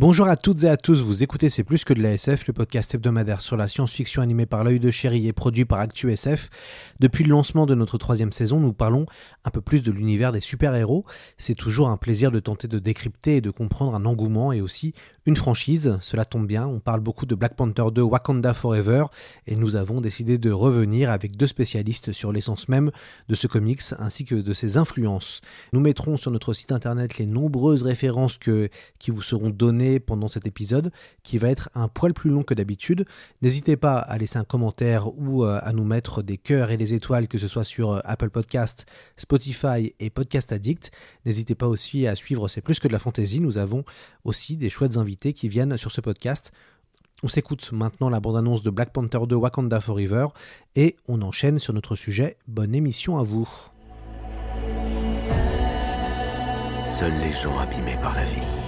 Bonjour à toutes et à tous, vous écoutez C'est plus que de la SF, le podcast hebdomadaire sur la science-fiction animé par l'œil de chéri et produit par ActuSF. Depuis le lancement de notre troisième saison, nous parlons un peu plus de l'univers des super-héros. C'est toujours un plaisir de tenter de décrypter et de comprendre un engouement et aussi une franchise. Cela tombe bien, on parle beaucoup de Black Panther 2 Wakanda Forever et nous avons décidé de revenir avec deux spécialistes sur l'essence même de ce comics ainsi que de ses influences. Nous mettrons sur notre site internet les nombreuses références qui vous seront données pendant cet épisode, qui va être un poil plus long que d'habitude. N'hésitez pas à laisser un commentaire ou euh, à nous mettre des cœurs et des étoiles, que ce soit sur euh, Apple Podcast, Spotify et Podcast Addict. N'hésitez pas aussi à suivre C'est plus que de la fantaisie. Nous avons aussi des chouettes invités qui viennent sur ce podcast. On s'écoute maintenant la bande-annonce de Black Panther 2 Wakanda Forever et on enchaîne sur notre sujet. Bonne émission à vous. Seuls les gens abîmés par la vie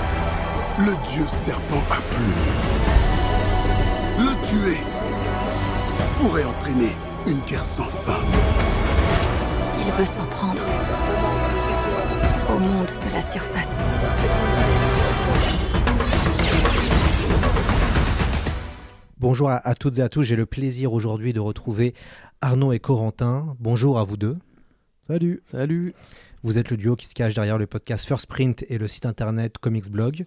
Le dieu serpent à plumes. Le tuer pourrait entraîner une guerre sans fin. Il veut s'en prendre au monde de la surface. Bonjour à, à toutes et à tous, j'ai le plaisir aujourd'hui de retrouver Arnaud et Corentin. Bonjour à vous deux. Salut. Salut. Vous êtes le duo qui se cache derrière le podcast First Print et le site internet Comics Blog.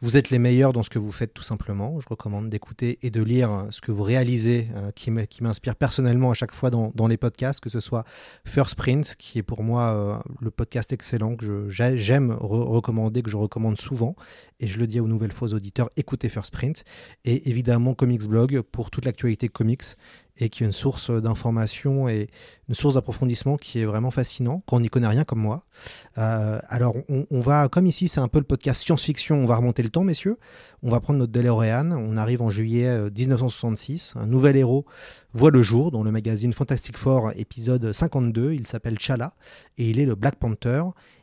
Vous êtes les meilleurs dans ce que vous faites tout simplement. Je recommande d'écouter et de lire ce que vous réalisez, euh, qui m'inspire personnellement à chaque fois dans, les podcasts, que ce soit First Print, qui est pour moi euh, le podcast excellent que j'aime re recommander, que je recommande souvent, et je le dis aux nouvelles fois aux auditeurs, écoutez First Print, et évidemment Comics Blog pour toute l'actualité comics et qui est une source d'information et une source d'approfondissement qui est vraiment fascinant quand on n'y connaît rien comme moi. Euh, alors on, va, comme ici c'est un peu le podcast science-fiction, on va remonter le temps messieurs, on va prendre notre DeLorean, on arrive en juillet 1966, un nouvel héros voit le jour dans le magazine Fantastic Four épisode 52, il s'appelle Chala et il est le Black Panther.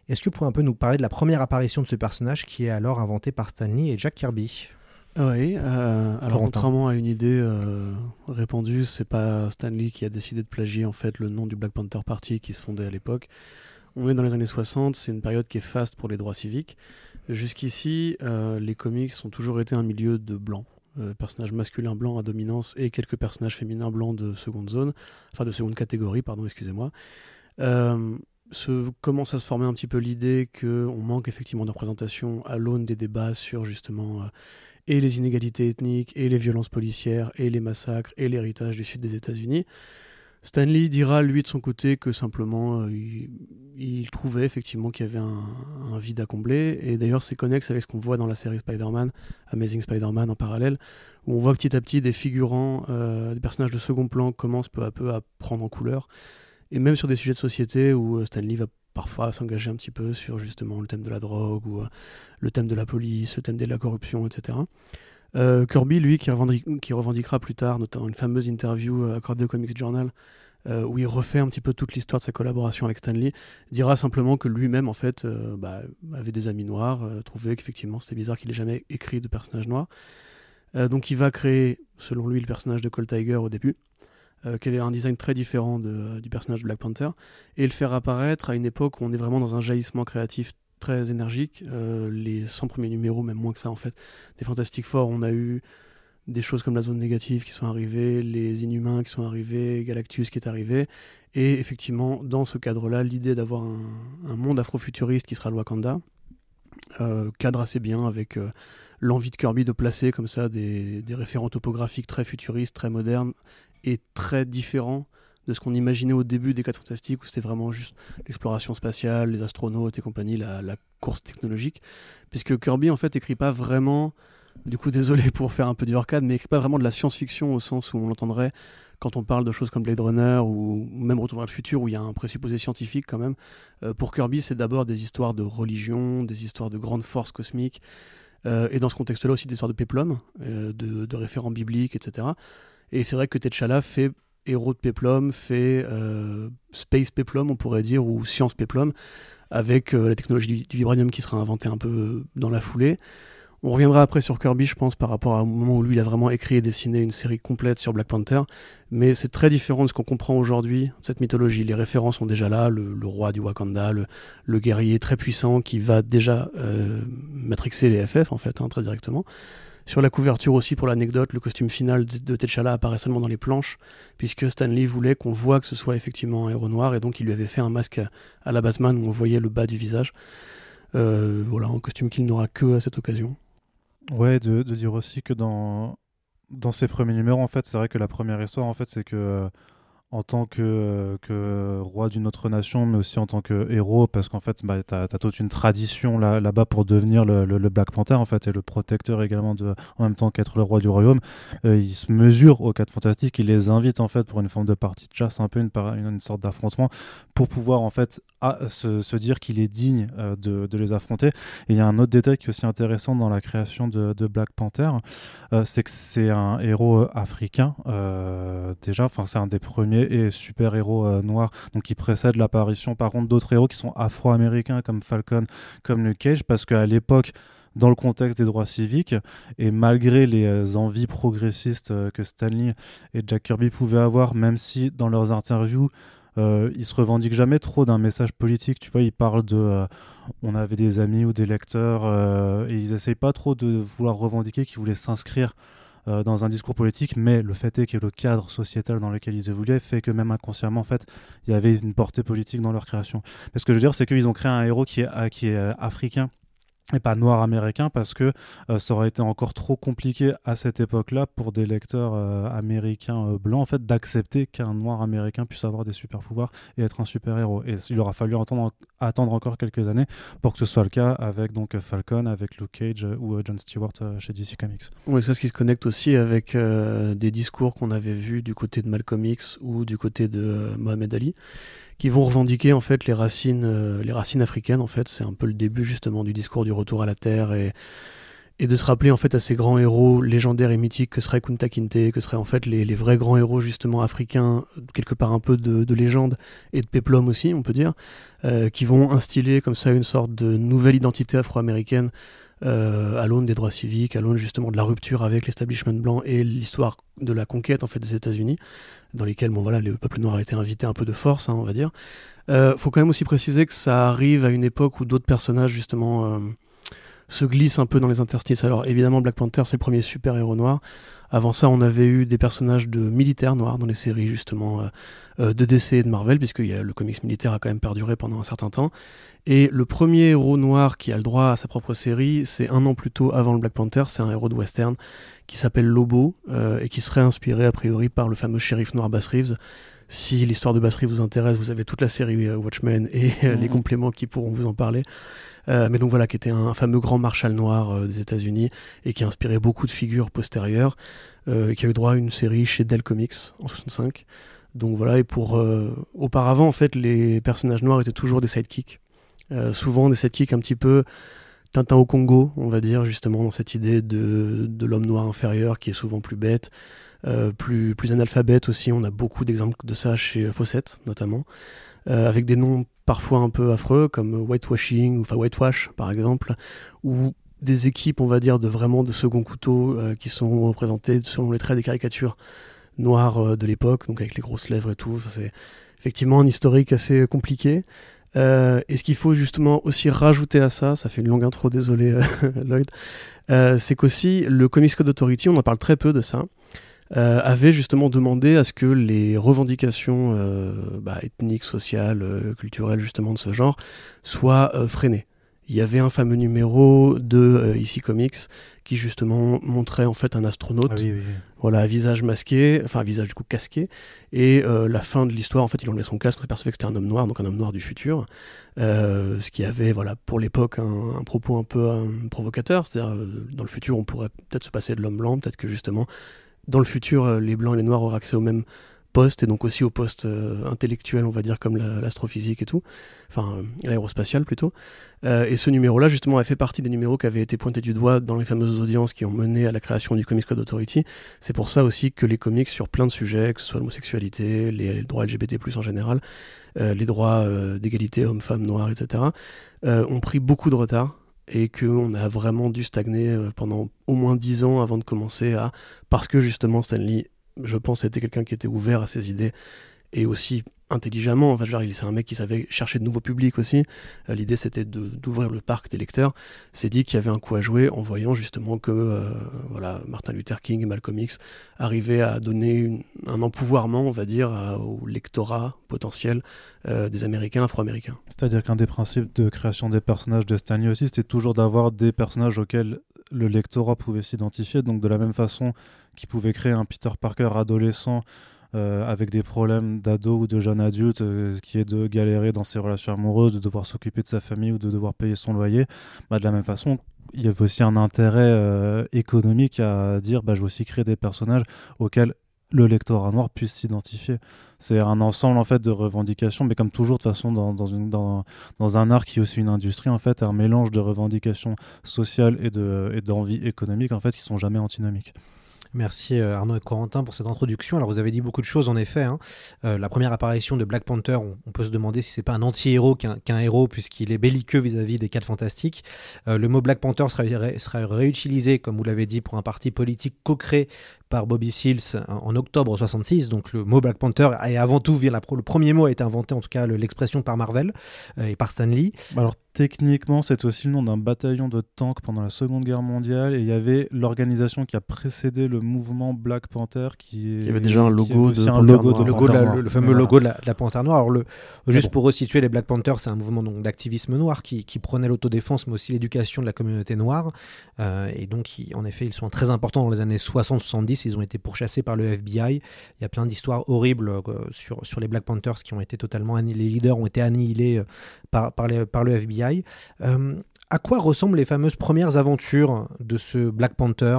Est-ce que vous pouvez un peu nous parler de la première apparition de ce personnage qui est alors inventé par Stanley et Jack Kirby? Oui, euh, alors contrairement à une idée euh, répandue, c'est pas Stanley qui a décidé de plagier en fait le nom du Black Panther Party qui se fondait à l'époque. On est dans les années 60, c'est une période qui est faste pour les droits civiques. Jusqu'ici, euh, les comics ont toujours été un milieu de blancs. Personnages masculins blancs à dominance et quelques personnages féminins blancs de seconde zone, enfin de seconde catégorie, pardon, excusez-moi. Se, commence à se former un petit peu l'idée qu'on manque effectivement de représentation à l'aune des débats sur justement et les inégalités ethniques, et les violences policières, et les massacres, et l'héritage du sud des États-Unis. Stanley dira, lui, de son côté, que simplement, euh, il, trouvait effectivement qu'il y avait un, vide à combler. Et d'ailleurs, c'est connexe avec ce qu'on voit dans la série Spider-Man, Amazing Spider-Man en parallèle, où on voit petit à petit des figurants, euh, des personnages de second plan commencent peu à peu à prendre en couleur. Et même sur des sujets de société où euh, Stanley va parfois s'engager un petit peu sur justement le thème de la drogue ou euh, le thème de la police, le thème de la corruption, etc. Euh, Kirby, lui, qui, revendiquera plus tard, notamment une fameuse interview euh, accordée au Comics Journal, euh, où il refait un petit peu toute l'histoire de sa collaboration avec Stanley, dira simplement que lui-même, en fait, euh, bah, avait des amis noirs, euh, trouvait qu'effectivement c'était bizarre qu'il ait jamais écrit de personnage noir. donc il va créer, selon lui, le personnage de Cold Tiger au début, euh, qui avait un design très différent de, du personnage de Black Panther, et le faire apparaître à une époque où on est vraiment dans un jaillissement créatif très énergique. les 100 premiers numéros, même moins que ça en fait, des Fantastic Four, on a eu des choses comme la zone négative qui sont arrivées, les Inhumains qui sont arrivés, Galactus qui est arrivé. Et effectivement, dans ce cadre-là, l'idée d'avoir un, monde afrofuturiste qui sera le Wakanda euh, cadre assez bien avec euh, l'envie de Kirby de placer comme ça des, référents topographiques très futuristes, très modernes et très différents de ce qu'on imaginait au début des 4 Fantastiques où c'était vraiment juste l'exploration spatiale, les astronautes et compagnie, la, course technologique. Puisque Kirby en fait écrit pas vraiment du coup, désolé pour faire un peu du arcade, mais pas vraiment de la science-fiction au sens où on l'entendrait quand on parle de choses comme Blade Runner ou même Retour vers le futur où il y a un présupposé scientifique quand même. Euh, pour Kirby, c'est d'abord des histoires de religion, des histoires de grandes forces cosmiques, euh, et dans ce contexte-là aussi des histoires de péplum, euh, de, référents bibliques, etc. Et c'est vrai que T'Challa fait héros de péplum, fait space péplum, on pourrait dire, ou science péplum, avec la technologie du, vibranium qui sera inventée un peu dans la foulée. On reviendra après sur Kirby, je pense, par rapport au moment où lui, il a vraiment écrit et dessiné une série complète sur Black Panther. Mais c'est très différent de ce qu'on comprend aujourd'hui, cette mythologie. Les références sont déjà là, le, roi du Wakanda, le, guerrier très puissant qui va déjà euh, matrixer les FF, en fait, hein, très directement. Sur la couverture aussi, pour l'anecdote, le costume final de, T'Challa apparaît seulement dans les planches, puisque Stanley voulait qu'on voit que ce soit effectivement un héros noir, et donc il lui avait fait un masque à, la Batman où on voyait le bas du visage. Euh, voilà, un costume qu'il n'aura que à cette occasion. Ouais, de, de, dire aussi que dans, dans ces premiers numéros, en fait, c'est vrai que la première histoire, en fait, c'est que en tant que, que roi d'une autre nation, mais aussi en tant que héros, parce qu'en fait, bah, tu as, toute une tradition là, là-bas pour devenir le, Black Panther, en fait, et le protecteur également, de, en même temps qu'être le roi du royaume. Euh, il se mesure aux quatre fantastiques, il les invite en fait pour une forme de partie de chasse, un peu une, sorte d'affrontement, pour pouvoir en fait se, se, dire qu'il est digne euh, de, les affronter. Et il y a un autre détail qui est aussi intéressant dans la création de, Black Panther, euh, c'est que c'est un héros africain, déjà, enfin, c'est un des premiers et super-héros euh, noirs, donc qui précède l'apparition par contre d'autres héros qui sont afro-américains comme Falcon, comme Luke Cage, parce qu'à l'époque, dans le contexte des droits civiques, et malgré les euh, envies progressistes euh, que Stanley et Jack Kirby pouvaient avoir, même si dans leurs interviews, euh, ils se revendiquent jamais trop d'un message politique. Tu vois, ils parlent de, on avait des amis ou des lecteurs, et ils essayent pas trop de vouloir revendiquer qu'ils voulaient s'inscrire euh, dans un discours politique, mais le fait est que le cadre sociétal dans lequel ils évoluaient fait que même inconsciemment, en fait, il y avait une portée politique dans leur création. Mais ce que je veux dire, c'est qu'ils ont créé un héros qui est, qui est euh, africain et pas noir américain parce que euh, ça aurait été encore trop compliqué à cette époque-là pour des lecteurs euh, américains euh, blancs en fait d'accepter qu'un noir américain puisse avoir des super pouvoirs et être un super héros et il aura fallu attendre, attendre encore quelques années pour que ce soit le cas avec donc Falcon avec Luke Cage ou John Stewart chez DC Comics. Oui, c'est ce qui se connecte aussi avec des discours qu'on avait vus du côté de Malcolm X ou du côté de Mohamed Ali qui vont revendiquer en fait les racines, euh, les racines africaines. En fait, c'est un peu le début justement du discours du retour à la terre et, et de se rappeler en fait à ces grands héros légendaires et mythiques que serait Kunta Kinte, que seraient en fait les, les, vrais grands héros justement africains, quelque part un peu de, de légende et de péplum aussi, on peut dire, euh, qui vont instiller comme ça une sorte de nouvelle identité afro-américaine à l'aune des droits civiques, à l'aune justement de la rupture avec l'establishment blanc et l'histoire de la conquête en fait des États-Unis, dans lesquels bon voilà le peuple noir a été invité un peu de force, hein, on va dire. Euh, faut quand même aussi préciser que ça arrive à une époque où d'autres personnages justement euh, se glissent un peu dans les interstices. Alors évidemment Black Panther c'est le premier super héros noir. Avant ça, on avait eu des personnages de militaires noirs dans les séries justement euh, euh, de DC et de Marvel, puisque le comics militaire a quand même perduré pendant un certain temps. Et le premier héros noir qui a le droit à sa propre série, c'est un an plus tôt avant le Black Panther, c'est un héros de western qui s'appelle Lobo euh, et qui serait inspiré a priori par le fameux shérif noir Bass Reeves. Si l'histoire de Reeves vous intéresse, vous avez toute la série Watchmen et les mhm. compléments qui pourront vous en parler. Euh, mais donc voilà, qui était un, fameux grand marshal noir euh, des États-Unis et qui a inspiré beaucoup de figures postérieures, euh, et qui a eu droit à une série chez Dell Comics en 65. Donc voilà, et pour auparavant en fait, les personnages noirs étaient toujours des sidekicks, souvent des sidekicks un petit peu Tintin au Congo, on va dire justement dans cette idée de, de l'homme noir inférieur qui est souvent plus bête, plus, plus analphabète aussi. On a beaucoup d'exemples de ça chez Fawcett notamment, avec des noms parfois un peu affreux, comme whitewashing, ou enfin whitewash par exemple, ou des équipes, on va dire, de vraiment de second couteau euh, qui sont représentées selon les traits des caricatures noires euh, de l'époque, donc avec les grosses lèvres et tout. c'est effectivement un historique assez compliqué. et ce qu'il faut justement aussi rajouter à ça, ça fait une longue intro, désolé Lloyd, c'est qu'aussi le Comics Code Authority, on en parle très peu de ça, euh, avait justement demandé à ce que les revendications euh, bah, ethniques, sociales, euh, culturelles justement de ce genre soient freinées. Il y avait un fameux numéro de Ici Comics qui justement montrait en fait un astronaute, ah voilà, à visage masqué, enfin visage du coup casqué, et la fin de l'histoire, en fait, il enlevait son casque, on s'apercevait que c'était un homme noir, donc un homme noir du futur, ce qui avait, voilà, pour l'époque, un, un, propos un peu provocateur, c'est-à-dire dans le futur, on pourrait peut-être se passer de l'homme blanc, peut-être que justement dans le futur, euh, les blancs et les noirs auront accès au même poste et donc aussi au poste euh, intellectuel, on va dire, comme l'astrophysique et tout, enfin euh, l'aérospatial plutôt. et ce numéro-là, justement, a fait partie des numéros qui avaient été pointés du doigt dans les fameuses audiences qui ont mené à la création du Comics Code Authority. C'est pour ça aussi que les comics sur plein de sujets, que ce soit l'homosexualité, les, droits LGBT+, en général, les droits d'égalité hommes-femmes, noirs, etc., ont pris beaucoup de retard et qu'on a vraiment dû stagner euh, pendant au moins dix ans avant de commencer à... Parce que justement Stanley, je pense, était quelqu'un qui était ouvert à ses idées et aussi intelligemment. Enfin, c'est un mec qui savait chercher de nouveaux publics aussi. Euh, l'idée, c'était d'ouvrir le parc des lecteurs. C'est dit qu'il y avait un coup à jouer en voyant justement que euh, voilà, Martin Luther King et Malcolm X arrivaient à donner un empouvoirment, on va dire, au lectorat potentiel euh, des Américains, Afro-Américains. C'est-à-dire qu'un des principes de création des personnages de Stanley aussi, c'était toujours d'avoir des personnages auxquels le lectorat pouvait s'identifier. Donc de la même façon qu'il pouvait créer un Peter Parker adolescent euh, avec des problèmes d'ado ou de jeune adulte, euh, qui est de galérer dans ses relations amoureuses, de devoir s'occuper de sa famille ou de devoir payer son loyer, bah, de la même façon, il y avait aussi un intérêt euh, économique à dire bah, je vais aussi créer des personnages auxquels le lectorat noir puisse s'identifier. C'est un ensemble en fait de revendications, mais comme toujours de toute façon dans, dans, un art qui est aussi une industrie, en fait, un mélange de revendications sociales et d'envie de, et économiques en fait qui sont jamais antinomiques. Merci euh, Arnaud et Corentin pour cette introduction. Alors vous avez dit beaucoup de choses en effet. Hein. Euh, la première apparition de Black Panther, on, peut se demander si c'est pas un anti-héros qu'un héros puisqu'il est belliqueux vis-à-vis des quatre fantastiques. Euh, le mot Black Panther sera, sera réutilisé, comme vous l'avez dit, pour un parti politique co-créé par Bobby Seals en, octobre 66. Donc le mot Black Panther est avant tout, vient le premier mot a été inventé, en tout cas l'expression par Marvel euh, et par Stan Lee. Alors techniquement, c'est aussi le nom d'un bataillon de tanks pendant la Seconde Guerre mondiale et il y avait l'organisation qui a précédé le mouvement Black Panther qui il y avait déjà un logo de, un logo de, logo le fameux logo de la, Panthère Noire. Alors le, juste pour resituer les Black Panthers, c'est un mouvement d'activisme noir qui, qui prenait l'autodéfense mais aussi l'éducation de la communauté noire euh, et donc en effet ils sont très importants dans les années 60-70 ils ont été pourchassés par le FBI. Il y a plein d'histoires horribles euh, sur, sur les Black Panthers qui ont été totalement les leaders ont été annihilés euh, par, par, par le FBI. Euh, à quoi ressemblent les fameuses premières aventures de ce Black Panther?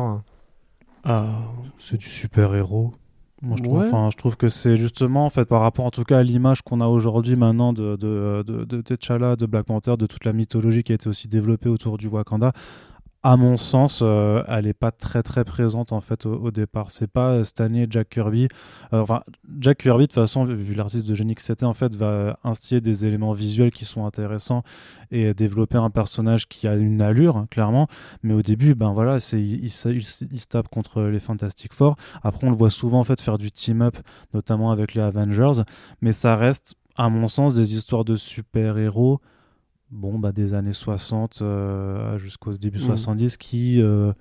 Ah, C'est du super-héros. Moi, je, trouve, enfin, je trouve que c'est justement, en fait, par rapport en tout cas à l'image qu'on a aujourd'hui maintenant de, de, de, de T'Challa, de Black Panther, de toute la mythologie qui a été aussi développée autour du Wakanda, à mon sens, euh, elle n'est pas très très présente en fait au, départ. C'est pas Stanley et Jack Kirby. Euh, enfin, Jack Kirby, de toute façon, vu, l'artiste de génie que c'était, en fait, va instiller des éléments visuels qui sont intéressants et développer un personnage qui a une allure, hein, clairement. Mais au début, ben voilà, c'est il, il, se tape contre les Fantastic Four. Après, on le voit souvent en fait faire du team-up, notamment avec les Avengers. Mais ça reste, à mon sens, des histoires de super-héros bon, bah, des années 60 euh, jusqu'au début 70 mm. qui euh,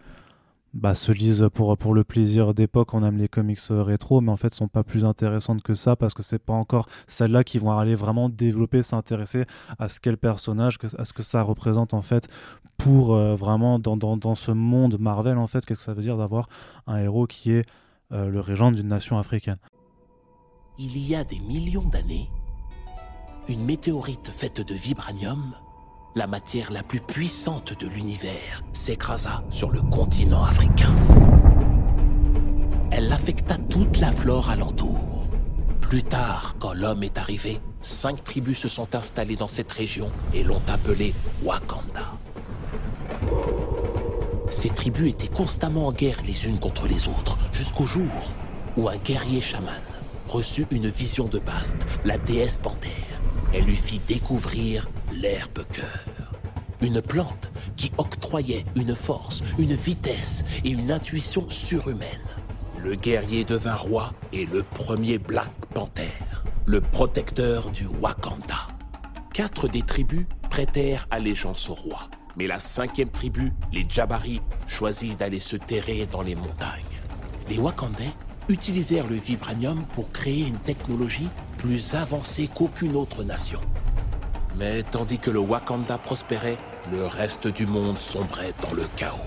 bah, se lisent pour, pour le plaisir d'époque. On aime les comics euh, rétro, mais en fait, sont pas plus intéressantes que ça parce que c'est pas encore celles-là qui vont aller vraiment développer, s'intéresser à ce qu'est le personnage, à ce que ça représente en fait pour vraiment dans, dans, dans, ce monde Marvel en fait, qu'est-ce que ça veut dire d'avoir un héros qui est le régent d'une nation africaine? Il y a des millions d'années, une météorite faite de vibranium, la matière la plus puissante de l'univers, s'écrasa sur le continent africain. Elle affecta toute la flore alentour. Plus tard, quand l'homme est arrivé, cinq tribus se sont installées dans cette région et l'ont appelée Wakanda. Ces tribus étaient constamment en guerre les unes contre les autres, jusqu'au jour où un guerrier chaman reçut une vision de Bast, la déesse panthère. Elle lui fit découvrir l'herbe cœur. Une plante qui octroyait une force, une vitesse et une intuition surhumaine. Le guerrier devint roi et le premier Black Panther, le protecteur du Wakanda. quatre des tribus prêtèrent allégeance au roi. Mais la cinquième tribu, les Jabari, choisit d'aller se terrer dans les montagnes. Les Wakandais utilisèrent le vibranium pour créer une technologie plus avancée qu'aucune autre nation. Mais tandis que le Wakanda prospérait, le reste du monde sombrait dans le chaos.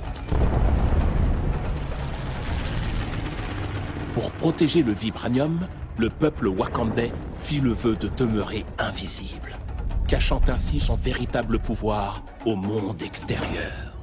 Pour protéger le vibranium, le peuple wakandais fit le vœu de demeurer invisible, cachant ainsi son véritable pouvoir au monde extérieur.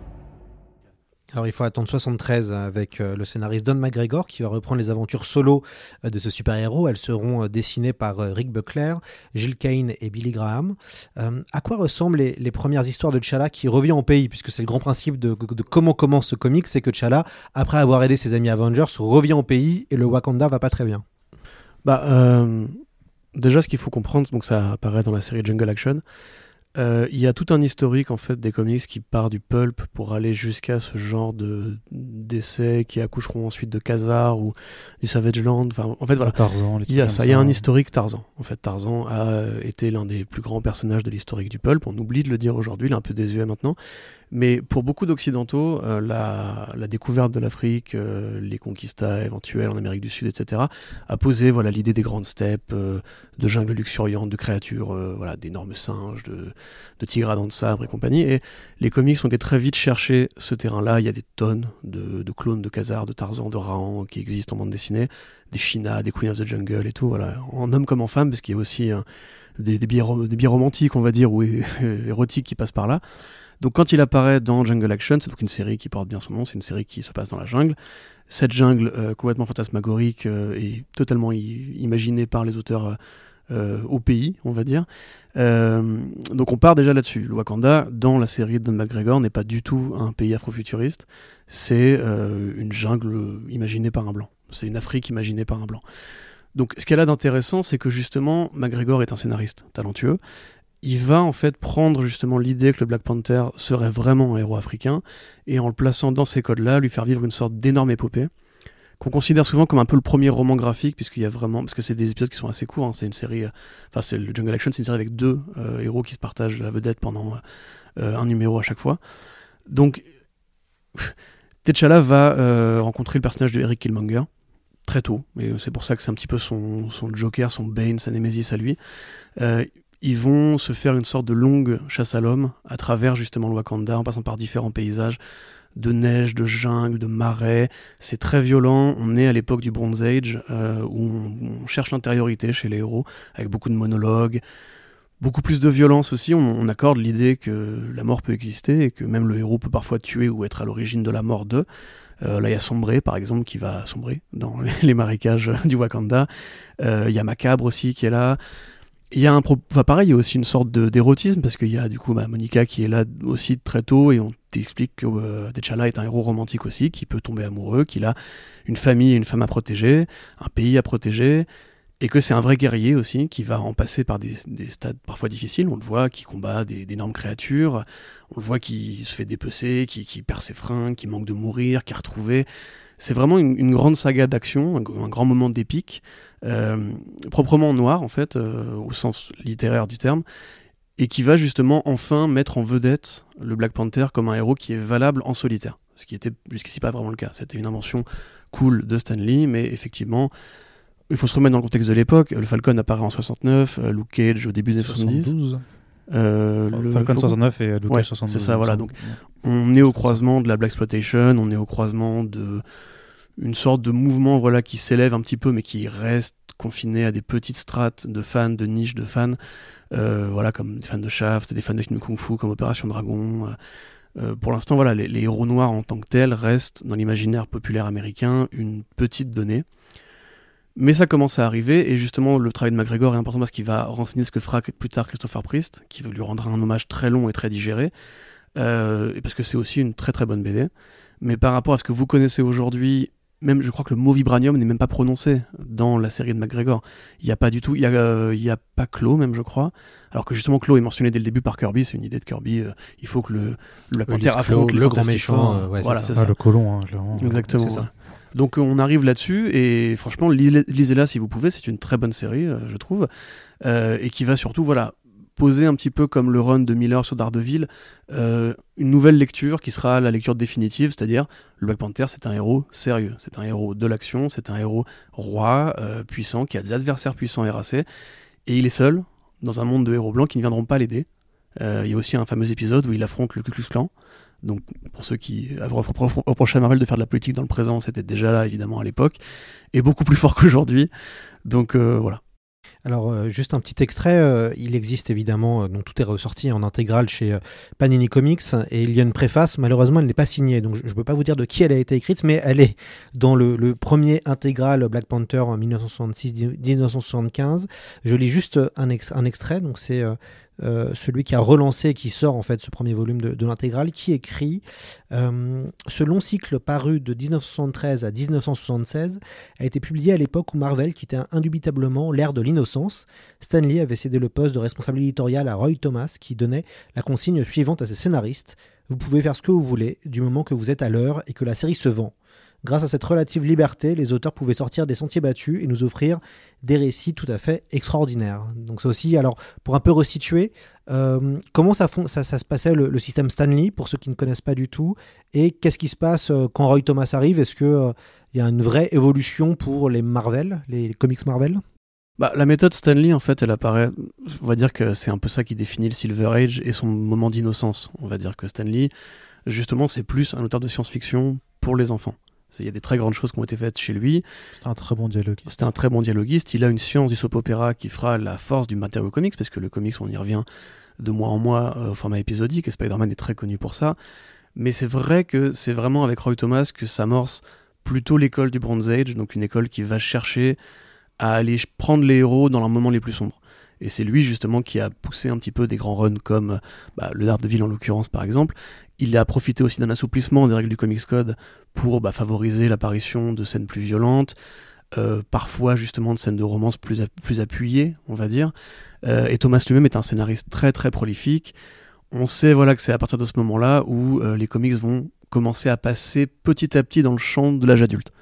Alors il faut attendre 73 avec euh, le scénariste Don McGregor qui va reprendre les aventures solo euh, de ce super-héros. Elles seront euh, dessinées par Rick Buckler, Jill Kane et Billy Graham. à quoi ressemblent les, premières histoires de T'Challa qui revient au pays? Puisque c'est le grand principe de, comment commence ce comic, c'est que T'Challa, après avoir aidé ses amis Avengers, revient au pays et le Wakanda va pas très bien. Bah, déjà ce qu'il faut comprendre, donc ça apparaît dans la série Jungle Action, euh, il y a tout un historique en fait des comics qui part du pulp pour aller jusqu'à ce genre de d'essais qui accoucheront ensuite de Khazar ou du Savage Land. Enfin, en fait voilà. Tarzan, il y a ça. Il y a un historique Tarzan. En fait, Tarzan a été l'un des plus grands personnages de l'historique du pulp. On oublie de le dire aujourd'hui. Il est un peu désuet maintenant. Mais pour beaucoup d'Occidentaux, euh, la, découverte de l'Afrique, euh, les conquistas éventuels en Amérique du Sud, etc., a posé voilà l'idée des grandes steppes, euh, de jungles luxuriantes, de créatures, voilà d'énormes singes, de, de, tigres à de sabre et compagnie. Et les comics ont été très vite chercher ce terrain-là. Il y a des tonnes de, clones de Khazar, de Tarzan, de Rahan qui existent en bande dessinée, des Shina, des Queen of the Jungle et tout, voilà, en homme comme en femme, parce qu'il y a aussi des, des, des romantiques, on va dire, ou érotiques qui passent par là. Donc quand il apparaît dans Jungle Action, c'est donc une série qui porte bien son nom, c'est une série qui se passe dans la jungle. Cette jungle euh, complètement fantasmagorique euh, est totalement imaginée par les auteurs euh, au pays, on va dire. donc on part déjà là-dessus. Le Wakanda, dans la série de Don McGregor, n'est pas du tout un pays afrofuturiste, c'est une jungle imaginée par un blanc. C'est une Afrique imaginée par un blanc. Donc ce qu'elle a d'intéressant, c'est que justement, McGregor est un scénariste talentueux, il va en fait prendre justement l'idée que le Black Panther serait vraiment un héros africain et en le plaçant dans ces codes-là, lui faire vivre une sorte d'énorme épopée qu'on considère souvent comme un peu le premier roman graphique puisqu'il y a vraiment parce que c'est des épisodes qui sont assez courts hein. c'est une série euh, enfin c'est le Jungle Action c'est une série avec deux euh, héros qui se partagent la vedette pendant euh, un numéro à chaque fois donc T'Challa va rencontrer le personnage de Eric Killmonger très tôt et c'est pour ça que c'est un petit peu son, son Joker son Bane sa Némésis à lui ils vont se faire une sorte de longue chasse à l'homme à travers justement le Wakanda, en passant par différents paysages de neige, de jungle, de marais. C'est très violent. On est à l'époque du Bronze Age euh, où on, cherche l'intériorité chez les héros, avec beaucoup de monologues, beaucoup plus de violence aussi. On, accorde l'idée que la mort peut exister et que même le héros peut parfois tuer ou être à l'origine de la mort d'eux. Euh, là, il y a Sombré, par exemple, qui va sombrer dans les marécages du Wakanda. Euh, il y a Macabre aussi qui est là. Il y a un enfin, pareil, il y a aussi une sorte d'érotisme parce qu'il y a du coup bah, Monica qui est là aussi très tôt et on t'explique que euh, est un héros romantique aussi qui peut tomber amoureux, qu'il a une famille et une femme à protéger, un pays à protéger et que c'est un vrai guerrier aussi qui va en passer par des, stades parfois difficiles. On le voit qui combat d'énormes créatures, on le voit qui se fait dépecer, qui, perd ses freins, qui manque de mourir, qui a retrouvé. C'est vraiment une, grande saga d'action, un, grand moment d'épique, proprement noir en fait, euh, au sens littéraire du terme, et qui va justement enfin mettre en vedette le Black Panther comme un héros qui est valable en solitaire. Ce qui était jusqu'ici pas vraiment le cas. C'était une invention cool de Stan Lee, mais effectivement, il faut se remettre dans le contexte de l'époque. Le Falcon apparaît en 69, euh, Luke Cage au début des 70. Euh, le Falcon 69 et Luke Cage 72. C'est ça, voilà. Donc, on est au croisement de la Black Exploitation, on est au croisement de une sorte de mouvement voilà qui s'élève un petit peu mais qui reste confiné à des petites strates de fans, de niches de fans, euh, voilà comme des fans de Shaft, des fans de Kung Fu comme Opération Dragon. Euh, euh, pour l'instant, voilà, les, héros noirs en tant que tels restent dans l'imaginaire populaire américain une petite donnée. Mais ça commence à arriver, et justement, le travail de McGregor est important parce qu'il va renseigner ce que fera plus tard Christopher Priest, qui lui rendra un hommage très long et très digéré, parce que c'est aussi une très très bonne BD. Mais par rapport à ce que vous connaissez aujourd'hui, même je crois que le mot vibranium n'est même pas prononcé dans la série de McGregor. Il n'y a pas du tout, il y a, euh, il y a pas Claw même je crois. Alors que justement Claw est mentionné dès le début par Kirby, c'est une idée de Kirby. Euh, il faut que le, la panthère affronte le grand méchant. Euh, voilà, c'est ça. Ah, le colon, hein, Exactement. Ça. Donc on arrive là-dessus et franchement lisez-la si vous pouvez, c'est une très bonne série je trouve et qui va surtout voilà poser un petit peu comme le run de Miller sur Daredevil, euh, une nouvelle lecture qui sera la lecture définitive, c'est-à-dire le Black Panther, c'est un héros sérieux, c'est un héros de l'action, c'est un héros roi, euh, puissant, qui a des adversaires puissants et racés, et il est seul dans un monde de héros blancs qui ne viendront pas l'aider. Euh, il y a aussi un fameux épisode où il affronte le Ku Klux Klan. Donc, pour ceux qui reprochent à Marvel de faire de la politique dans le présent, c'était déjà là, évidemment, à l'époque, et beaucoup plus fort qu'aujourd'hui. Donc, voilà. Alors, euh, juste un petit extrait. Euh, il existe évidemment, euh, donc tout est ressorti en intégrale chez Panini Comics et il y a une préface. Malheureusement, elle n'est pas signée, donc je ne peux pas vous dire de qui elle a été écrite, mais elle est dans le, premier intégral Black Panther en 1966-1975. Je lis juste un, un extrait. Donc, c'est celui qui a relancé qui sort en fait ce premier volume de, de l'intégrale, qui écrit euh, Ce long cycle paru de 1973 à 1976 a été publié à l'époque où Marvel quittait indubitablement l'ère de l'innocence. Stanley avait cédé le poste de responsable éditorial à Roy Thomas, qui donnait la consigne suivante à ses scénaristes Vous pouvez faire ce que vous voulez, du moment que vous êtes à l'heure et que la série se vend. Grâce à cette relative liberté, les auteurs pouvaient sortir des sentiers battus et nous offrir des récits tout à fait extraordinaires. Donc c'est aussi, alors pour un peu resituer, euh, comment ça, ça, se passait le, système Stanley, pour ceux qui ne connaissent pas du tout, et qu'est-ce qui se passe euh, quand Roy Thomas arrive? Est-ce qu'il euh, y a une vraie évolution pour les Marvel, les, comics Marvel? Bah, la méthode Stanley, en fait, elle apparaît. On va dire que c'est un peu ça qui définit le Silver Age et son moment d'innocence. On va dire que Stanley, justement, c'est plus un auteur de science-fiction pour les enfants. Il y a des très grandes choses qui ont été faites chez lui. C'était un très bon dialoguiste. C'était un très bon dialoguiste. Il a une science du soap opéra qui fera la force du matériau comics, parce que le comics, on y revient de mois en mois euh, au format épisodique, et Spider-Man est très connu pour ça. Mais c'est vrai que c'est vraiment avec Roy Thomas que s'amorce plutôt l'école du Bronze Age, donc une école qui va chercher à aller prendre les héros dans leurs moments les plus sombres. Et c'est lui justement qui a poussé un petit peu des grands runs comme bah, le Daredevil en l'occurrence par exemple. Il a profité aussi d'un assouplissement des règles du Comics Code pour bah, favoriser l'apparition de scènes plus violentes, euh, parfois justement de scènes de romance plus, plus appuyées, on va dire. Euh, et Thomas lui-même est un scénariste très très prolifique. On sait voilà que c'est à partir de ce moment-là où euh, les comics vont commencer à passer petit à petit dans le champ de l'âge adulte.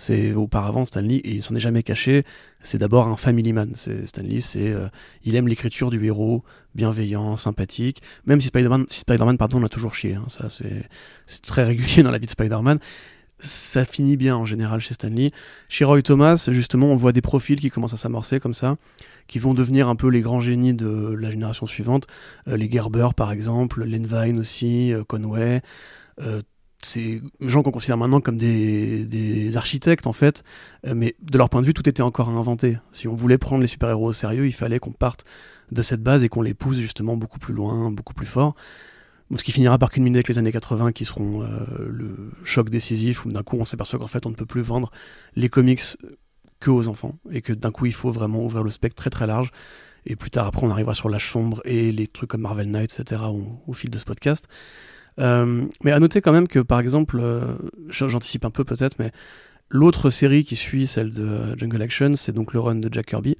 C'est auparavant Stanley et il s'en est jamais caché. C'est d'abord un family man. C'est Stanley, c'est euh, il aime l'écriture du héros, bienveillant, sympathique. Même si Spider-Man, si Spider-Man pardon, on a toujours chié. Hein. ça c'est très régulier dans la vie de Spider-Man. Ça finit bien en général chez Stanley. Chez Roy Thomas, justement, on voit des profils qui commencent à s'amorcer comme ça, qui vont devenir un peu les grands génies de la génération suivante. Euh, les Gerber, par exemple, Len Vine aussi, euh, Conway ces gens qu'on considère maintenant comme des, architectes en fait, euh, mais de leur point de vue tout était encore à inventer. Si on voulait prendre les super-héros au sérieux, il fallait qu'on parte de cette base et qu'on les pousse justement beaucoup plus loin, beaucoup plus fort. Ce qui finira par culminer avec les années 80 qui seront euh, le choc décisif où d'un coup on s'aperçoit qu'en fait on ne peut plus vendre les comics que aux enfants et que d'un coup il faut vraiment ouvrir le spectre très très large. Et plus tard après on arrivera sur l'âge sombre et les trucs comme Marvel Knight, etc. au fil de ce podcast. Euh, mais à noter quand même que, par exemple, euh, j'anticipe un peu peut-être, mais l'autre série qui suit celle de Jungle Action, c'est donc le run de Jack Kirby,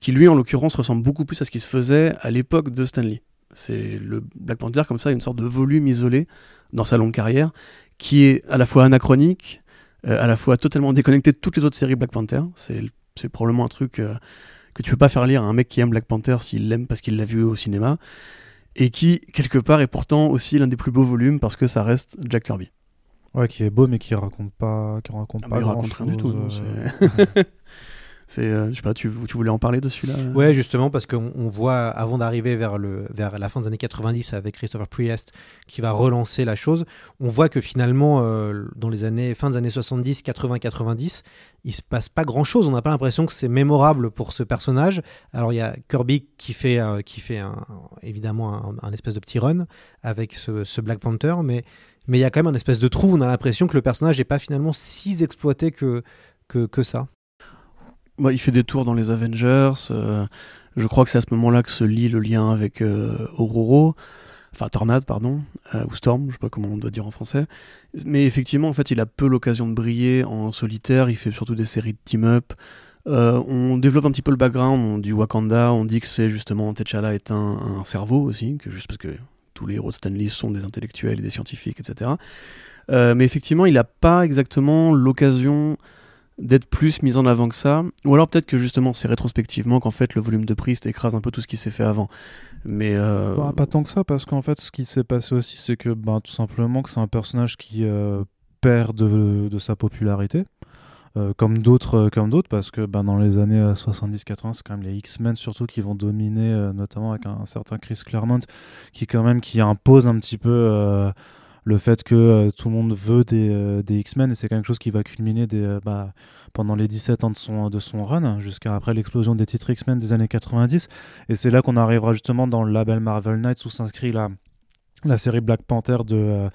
qui lui, en l'occurrence, ressemble beaucoup plus à ce qui se faisait à l'époque de Stanley. C'est le Black Panther comme ça, une sorte de volume isolé dans sa longue carrière, qui est à la fois anachronique, euh, à la fois totalement déconnecté de toutes les autres séries Black Panther. C'est probablement un truc que tu peux pas faire lire à un mec qui aime Black Panther s'il l'aime parce qu'il l'a vu au cinéma et qui, quelque part, est pourtant aussi l'un des plus beaux volumes parce que ça reste Jack Kirby. Ouais, qui est beau, mais qui raconte pas, qui raconte ah, pas. Il raconte rien du tout. Euh. C'est, euh, je sais pas, tu, tu, voulais en parler de celui-là Ouais, justement, parce qu'on on voit, avant d'arriver vers, le, vers la fin des années 90 avec Christopher Priest, qui va relancer la chose, on voit que finalement, euh, dans les années, fin des années 70, 80, 90, il se passe pas grand-chose. On n'a pas l'impression que c'est mémorable pour ce personnage. Alors, il y a Kirby qui fait, euh, qui fait évidemment un, espèce de petit run avec ce, ce Black Panther, mais mais il y a quand même un espèce de trou. On a l'impression que le personnage n'est pas finalement si exploité que, que, que ça. Il fait des tours dans les Avengers. Euh, je crois que c'est à ce moment-là que se lie le lien avec euh. Enfin, Tornade, pardon, euh, ou Storm, je sais pas comment on doit dire en français. Mais effectivement, en fait, il a peu l'occasion de briller en solitaire. Il fait surtout des séries de team-up. on développe un petit peu le background du Wakanda. On dit que c'est justement T'Challa est un, cerveau aussi, juste parce que tous les héros de Stanley sont des intellectuels et des scientifiques, etc. mais effectivement, il n'a pas exactement l'occasion d'être plus mis en avant que ça. Ou alors peut-être que justement c'est rétrospectivement qu'en fait le volume de Priest écrase un peu tout ce qui s'est fait avant. Mais euh, bah, pas tant que ça, parce qu'en fait ce qui s'est passé aussi, c'est que ben, tout simplement que c'est un personnage qui euh, perd de, de, sa popularité. Euh, comme d'autres comme d'autres parce que ben, dans les années 70-80 c'est quand même les X-Men surtout qui vont dominer notamment avec un, certain Chris Claremont qui quand même qui impose un petit peu le fait que euh, tout le monde veut des, euh, X-Men et c'est quelque chose qui va culminer euh, bah, pendant les 17 ans de son, de run, jusqu'à après l'explosion des titres X-Men des années 90. Et c'est là qu'on arrivera justement dans le label Marvel Knights où s'inscrit la série Black Panther de,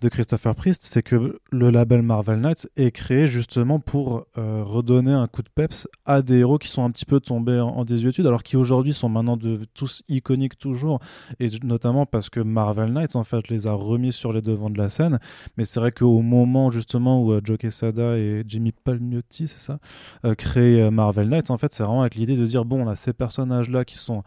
de Christopher Priest, c'est que le label Marvel Knights est créé justement pour euh, redonner un coup de peps à des héros qui sont un petit peu tombés en, désuétude, alors qui aujourd'hui sont maintenant de, tous iconiques toujours, et notamment parce que Marvel Knights en fait les a remis sur les devants de la scène. Mais c'est vrai qu'au moment justement où euh, Joe Quesada et Jimmy Palmiotti, c'est ça, euh, créent Marvel Knights, en fait c'est vraiment avec l'idée de dire bon, on a ces personnages là qui sont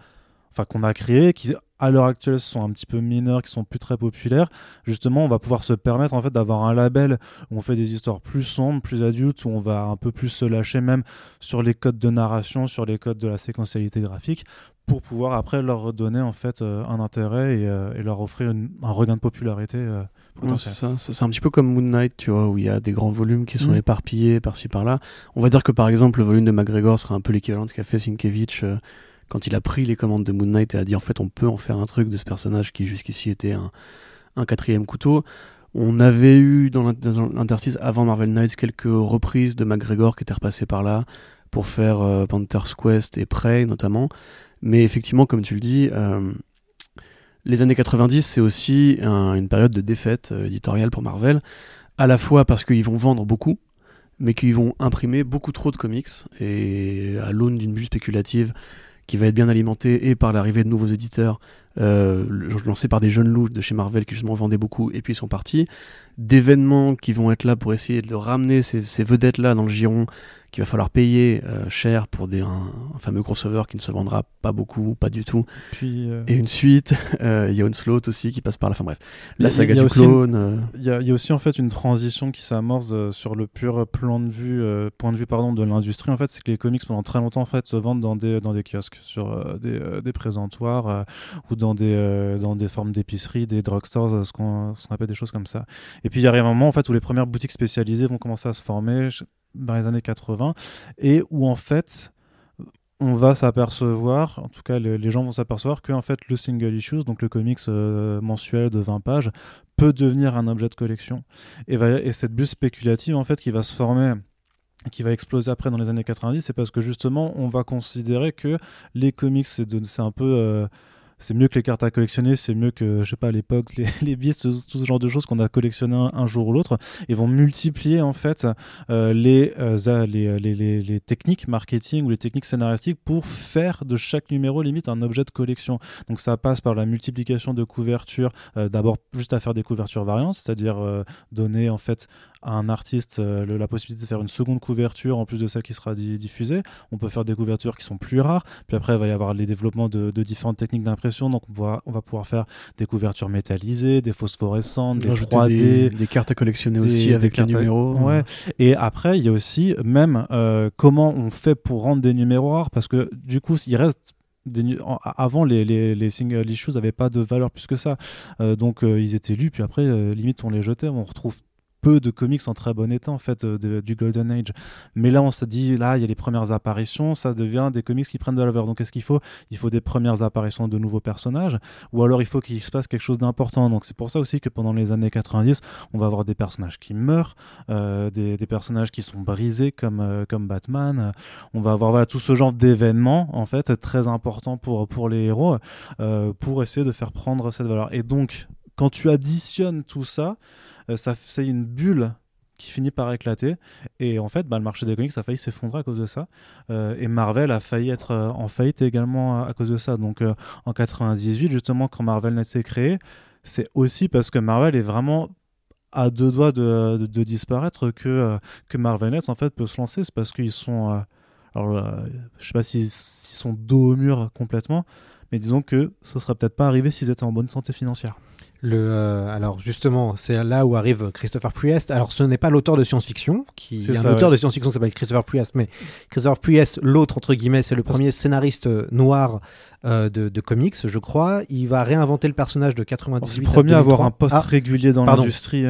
enfin qu'on a créés, qui à l'heure actuelle sont un petit peu mineurs, qui sont plus très populaires, justement, on va pouvoir se permettre en fait d'avoir un label où on fait des histoires plus sombres, plus adultes, où on va un peu plus se lâcher même sur les codes de narration, sur les codes de la séquentialité graphique, pour pouvoir après leur redonner en fait euh, un intérêt et, euh, leur offrir un regain de popularité. Euh, c'est ça. C'est un petit peu comme Moon Knight, tu vois, où il y a des grands volumes qui sont mm. éparpillés par-ci par-là. On va dire que par exemple, le volume de McGregor sera un peu l'équivalent de ce qu'a fait Sienkiewicz quand il a pris les commandes de Moon Knight et a dit en fait on peut en faire un truc de ce personnage qui jusqu'ici était un, un, quatrième couteau. On avait eu dans l'interstice avant Marvel Knights quelques reprises de McGregor qui étaient repassées par là pour faire euh, Panther's Quest et Prey notamment. Mais effectivement, comme tu le dis, euh, les années 90 c'est aussi une période de défaite euh, éditoriale pour Marvel, à la fois parce qu'ils vont vendre beaucoup, mais qu'ils vont imprimer beaucoup trop de comics et à l'aune d'une bulle spéculative qui va être bien alimenté et par l'arrivée de nouveaux éditeurs euh, lancés par des jeunes loups de chez Marvel qui justement vendaient beaucoup et puis ils sont partis, d'événements qui vont être là pour essayer de ramener ces, ces vedettes-là dans le giron qu'il va falloir payer euh, cher pour des, un, fameux crossover qui ne se vendra pas beaucoup, pas du tout. Puis, euh, Et une suite, euh, il y a Onslaught aussi qui passe par la fin. Bref, la saga du clone. Il y, a aussi en fait une transition qui s'amorce sur le pur plan de vue, point de vue pardon de l'industrie. En fait, c'est que les comics pendant très longtemps en fait se vendent dans des dans des kiosques, sur des, des, présentoirs ou dans des dans des formes d'épicerie, des drugstores, ce qu'on appelle des choses comme ça. Et puis il y arrive un moment en fait où les premières boutiques spécialisées vont commencer à se former dans les années 80 et où en fait on va s'apercevoir, en tout cas les, gens vont s'apercevoir que fait le single issues, donc le comics euh, mensuel de 20 pages, peut devenir un objet de collection. Et, et cette bulle spéculative en fait qui va se former qui va exploser après dans les années 90, c'est parce que justement on va considérer que les comics c'est un peu euh, c'est mieux que les cartes à collectionner, c'est mieux que, je sais pas, à l'époque, les, les bis, tout, ce genre de choses qu'on a collectionné un, jour ou l'autre, et vont multiplier en fait euh, les, euh, euh, les, les, les, techniques marketing ou les techniques scénaristiques pour faire de chaque numéro limite un objet de collection. Donc ça passe par la multiplication de couvertures, d'abord juste à faire des couvertures variantes, c'est-à-dire donner en fait à un artiste la possibilité de faire une seconde couverture en plus de celle qui sera diffusée. On peut faire des couvertures qui sont plus rares, puis après il va y avoir les développements de, de différentes techniques d'impression donc on va, on va pouvoir faire des couvertures métallisées, des phosphorescentes, des 3D. Des, cartes à collectionner aussi avec les numéros. Ouais. Et après, il y a aussi même euh, comment on fait pour rendre des numéros rares, parce que du coup, il reste des, avant les, les, les, single issues n'avaient pas de valeur plus que ça euh, donc euh, ils étaient lus puis après limite on les jetait on retrouve peu de comics en très bon état en fait euh, du Golden Age. Mais là, on se dit, là, il y a les premières apparitions, ça devient des comics qui prennent de la valeur. Donc, qu'est-ce qu'il faut Il faut des premières apparitions de nouveaux personnages, ou alors il faut qu'il se passe quelque chose d'important? Donc, c'est pour ça aussi que pendant les années 90, on va avoir des personnages qui meurent, euh, des, personnages qui sont brisés comme, euh, comme Batman. On va avoir tout ce genre d'événements en fait très importants pour, pour les héros pour essayer de faire prendre cette valeur. Et donc, quand tu additionnes tout ça, ça c'est une bulle qui finit par éclater. Et en fait, bah, le marché des comics a failli s'effondrer à cause de ça. Euh, et Marvel a failli être euh, en faillite également à, cause de ça. Donc en 98, justement, quand Marvel s'est créé, c'est aussi parce que Marvel est vraiment à deux doigts de, disparaître que, que Marvel Net en fait peut se lancer. C'est parce qu'ils sont. alors, je sais pas s'ils sont dos au mur complètement, mais disons que ce serait peut-être pas arrivé s'ils étaient en bonne santé financière. Le, euh, alors justement, c'est là où arrive Christopher Priest. Alors ce n'est pas l'auteur de science-fiction, qui il y a un auteur de science-fiction qui s'appelle Christopher Priest, mais Christopher Priest, l'autre entre guillemets, c'est le premier scénariste euh, noir euh, de, de, comics, je crois. Il va réinventer le personnage de 98. C'est le premier à avoir un poste ah, régulier dans l'industrie,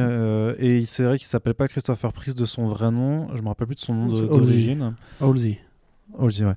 et c'est vrai qu'il s'appelle pas Christopher Priest de son vrai nom. Je me rappelle plus de son nom d'origine. Halsey. Halsey, ouais.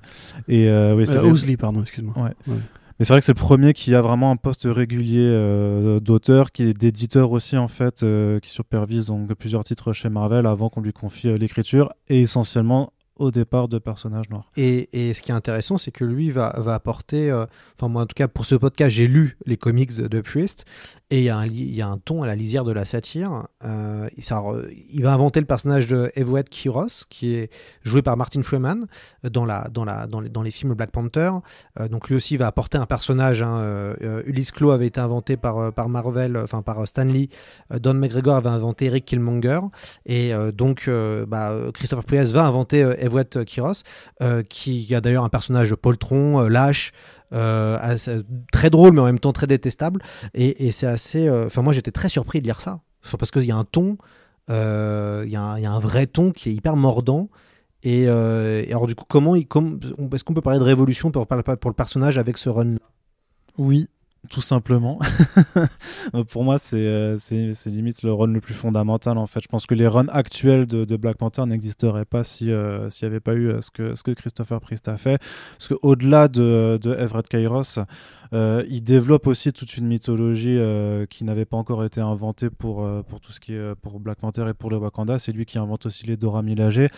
Et oui, c'est pardon, excuse-moi. Ouais. ouais. Mais c'est vrai que c'est le premier qui a vraiment un poste régulier euh, d'auteur, qui est d'éditeur aussi en fait, euh, qui supervise donc plusieurs titres chez Marvel avant qu'on lui confie euh, l'écriture et essentiellement au départ de personnages noirs. Et, et, ce qui est intéressant, c'est que lui va, va apporter, enfin moi en tout cas pour ce podcast, j'ai lu les comics de, de Priest, et il y, y, a un ton à la lisière de la satire. Euh, il va inventer le personnage de Everett Kiros, qui est joué par Martin Freeman dans, la, dans, la, dans, les, films Black Panther. Euh, donc lui aussi va apporter un personnage. Hein. Euh, Ulysse Claw avait été inventé par, par Marvel, enfin par Stanley. Don McGregor avait inventé Eric Killmonger. Et donc bah, Christopher Priest va inventer Everett Kiros, qui a d'ailleurs un personnage poltron, lâche. Euh, très drôle, mais en même temps très détestable. Et, c'est assez. Euh, enfin, moi, j'étais très surpris de lire ça. parce qu'il y a un ton, euh, il y, a un vrai ton qui est hyper mordant. Et, alors, du coup, comment, comme, est-ce qu'on peut parler de révolution pour, pour le personnage avec ce run Oui, tout simplement. pour moi, c'est limite le run le plus fondamental en fait. Je pense que les runs actuels de, de Black Panther n'existeraient pas s'il n'y avait pas eu ce, que, ce que Christopher Priest a fait. Parce qu'au-delà de, de Everett Kairos, euh, il développe aussi toute une mythologie euh, qui n'avait pas encore été inventée pour, euh, pour tout ce qui est pour Black Panther et pour le Wakanda. C'est lui qui invente aussi les Dora Milaje,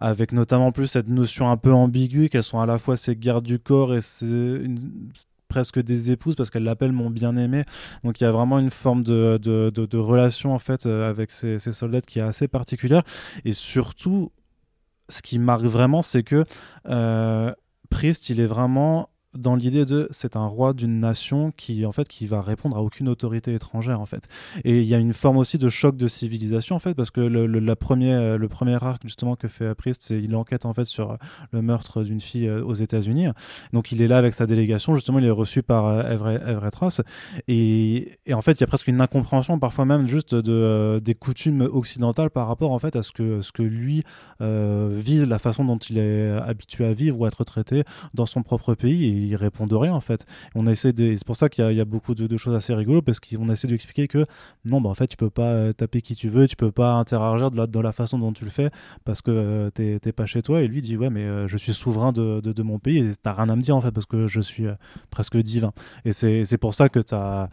avec notamment plus cette notion un peu ambiguë qu'elles sont à la fois ses gardes du corps et presque des épouses parce qu'elle l'appelle mon bien-aimé. Donc il y a vraiment une forme de, de, relation en fait avec ces, ces soldats qui est assez particulière. Et surtout, ce qui marque vraiment, c'est que Priest, il est vraiment dans l'idée de c'est un roi d'une nation qui en fait qui va répondre à aucune autorité étrangère en fait. Et il y a une forme aussi de choc de civilisation en fait parce que le, la premier, le premier arc justement que fait Priest c'est il enquête en fait sur le meurtre d'une fille euh, aux États-Unis. Donc il est là avec sa délégation justement il est reçu par euh, Everett, Ross et, et, en fait il y a presque une incompréhension parfois même juste de euh, des coutumes occidentales par rapport en fait à ce que ce que lui vit la façon dont il est habitué à vivre ou à être traité dans son propre pays ils répondent rien en fait. On essaie de, c'est pour ça qu'il y, a beaucoup de, choses assez rigolos parce qu'on essaie d'expliquer que non, bah en fait tu peux pas euh, taper qui tu veux, tu peux pas interagir de la, de la façon dont tu le fais parce que euh, t'es pas chez toi. Et lui dit ouais mais euh, je suis souverain de, de, mon pays et t'as rien à me dire en fait parce que je suis presque divin. Et c'est pour ça que t'as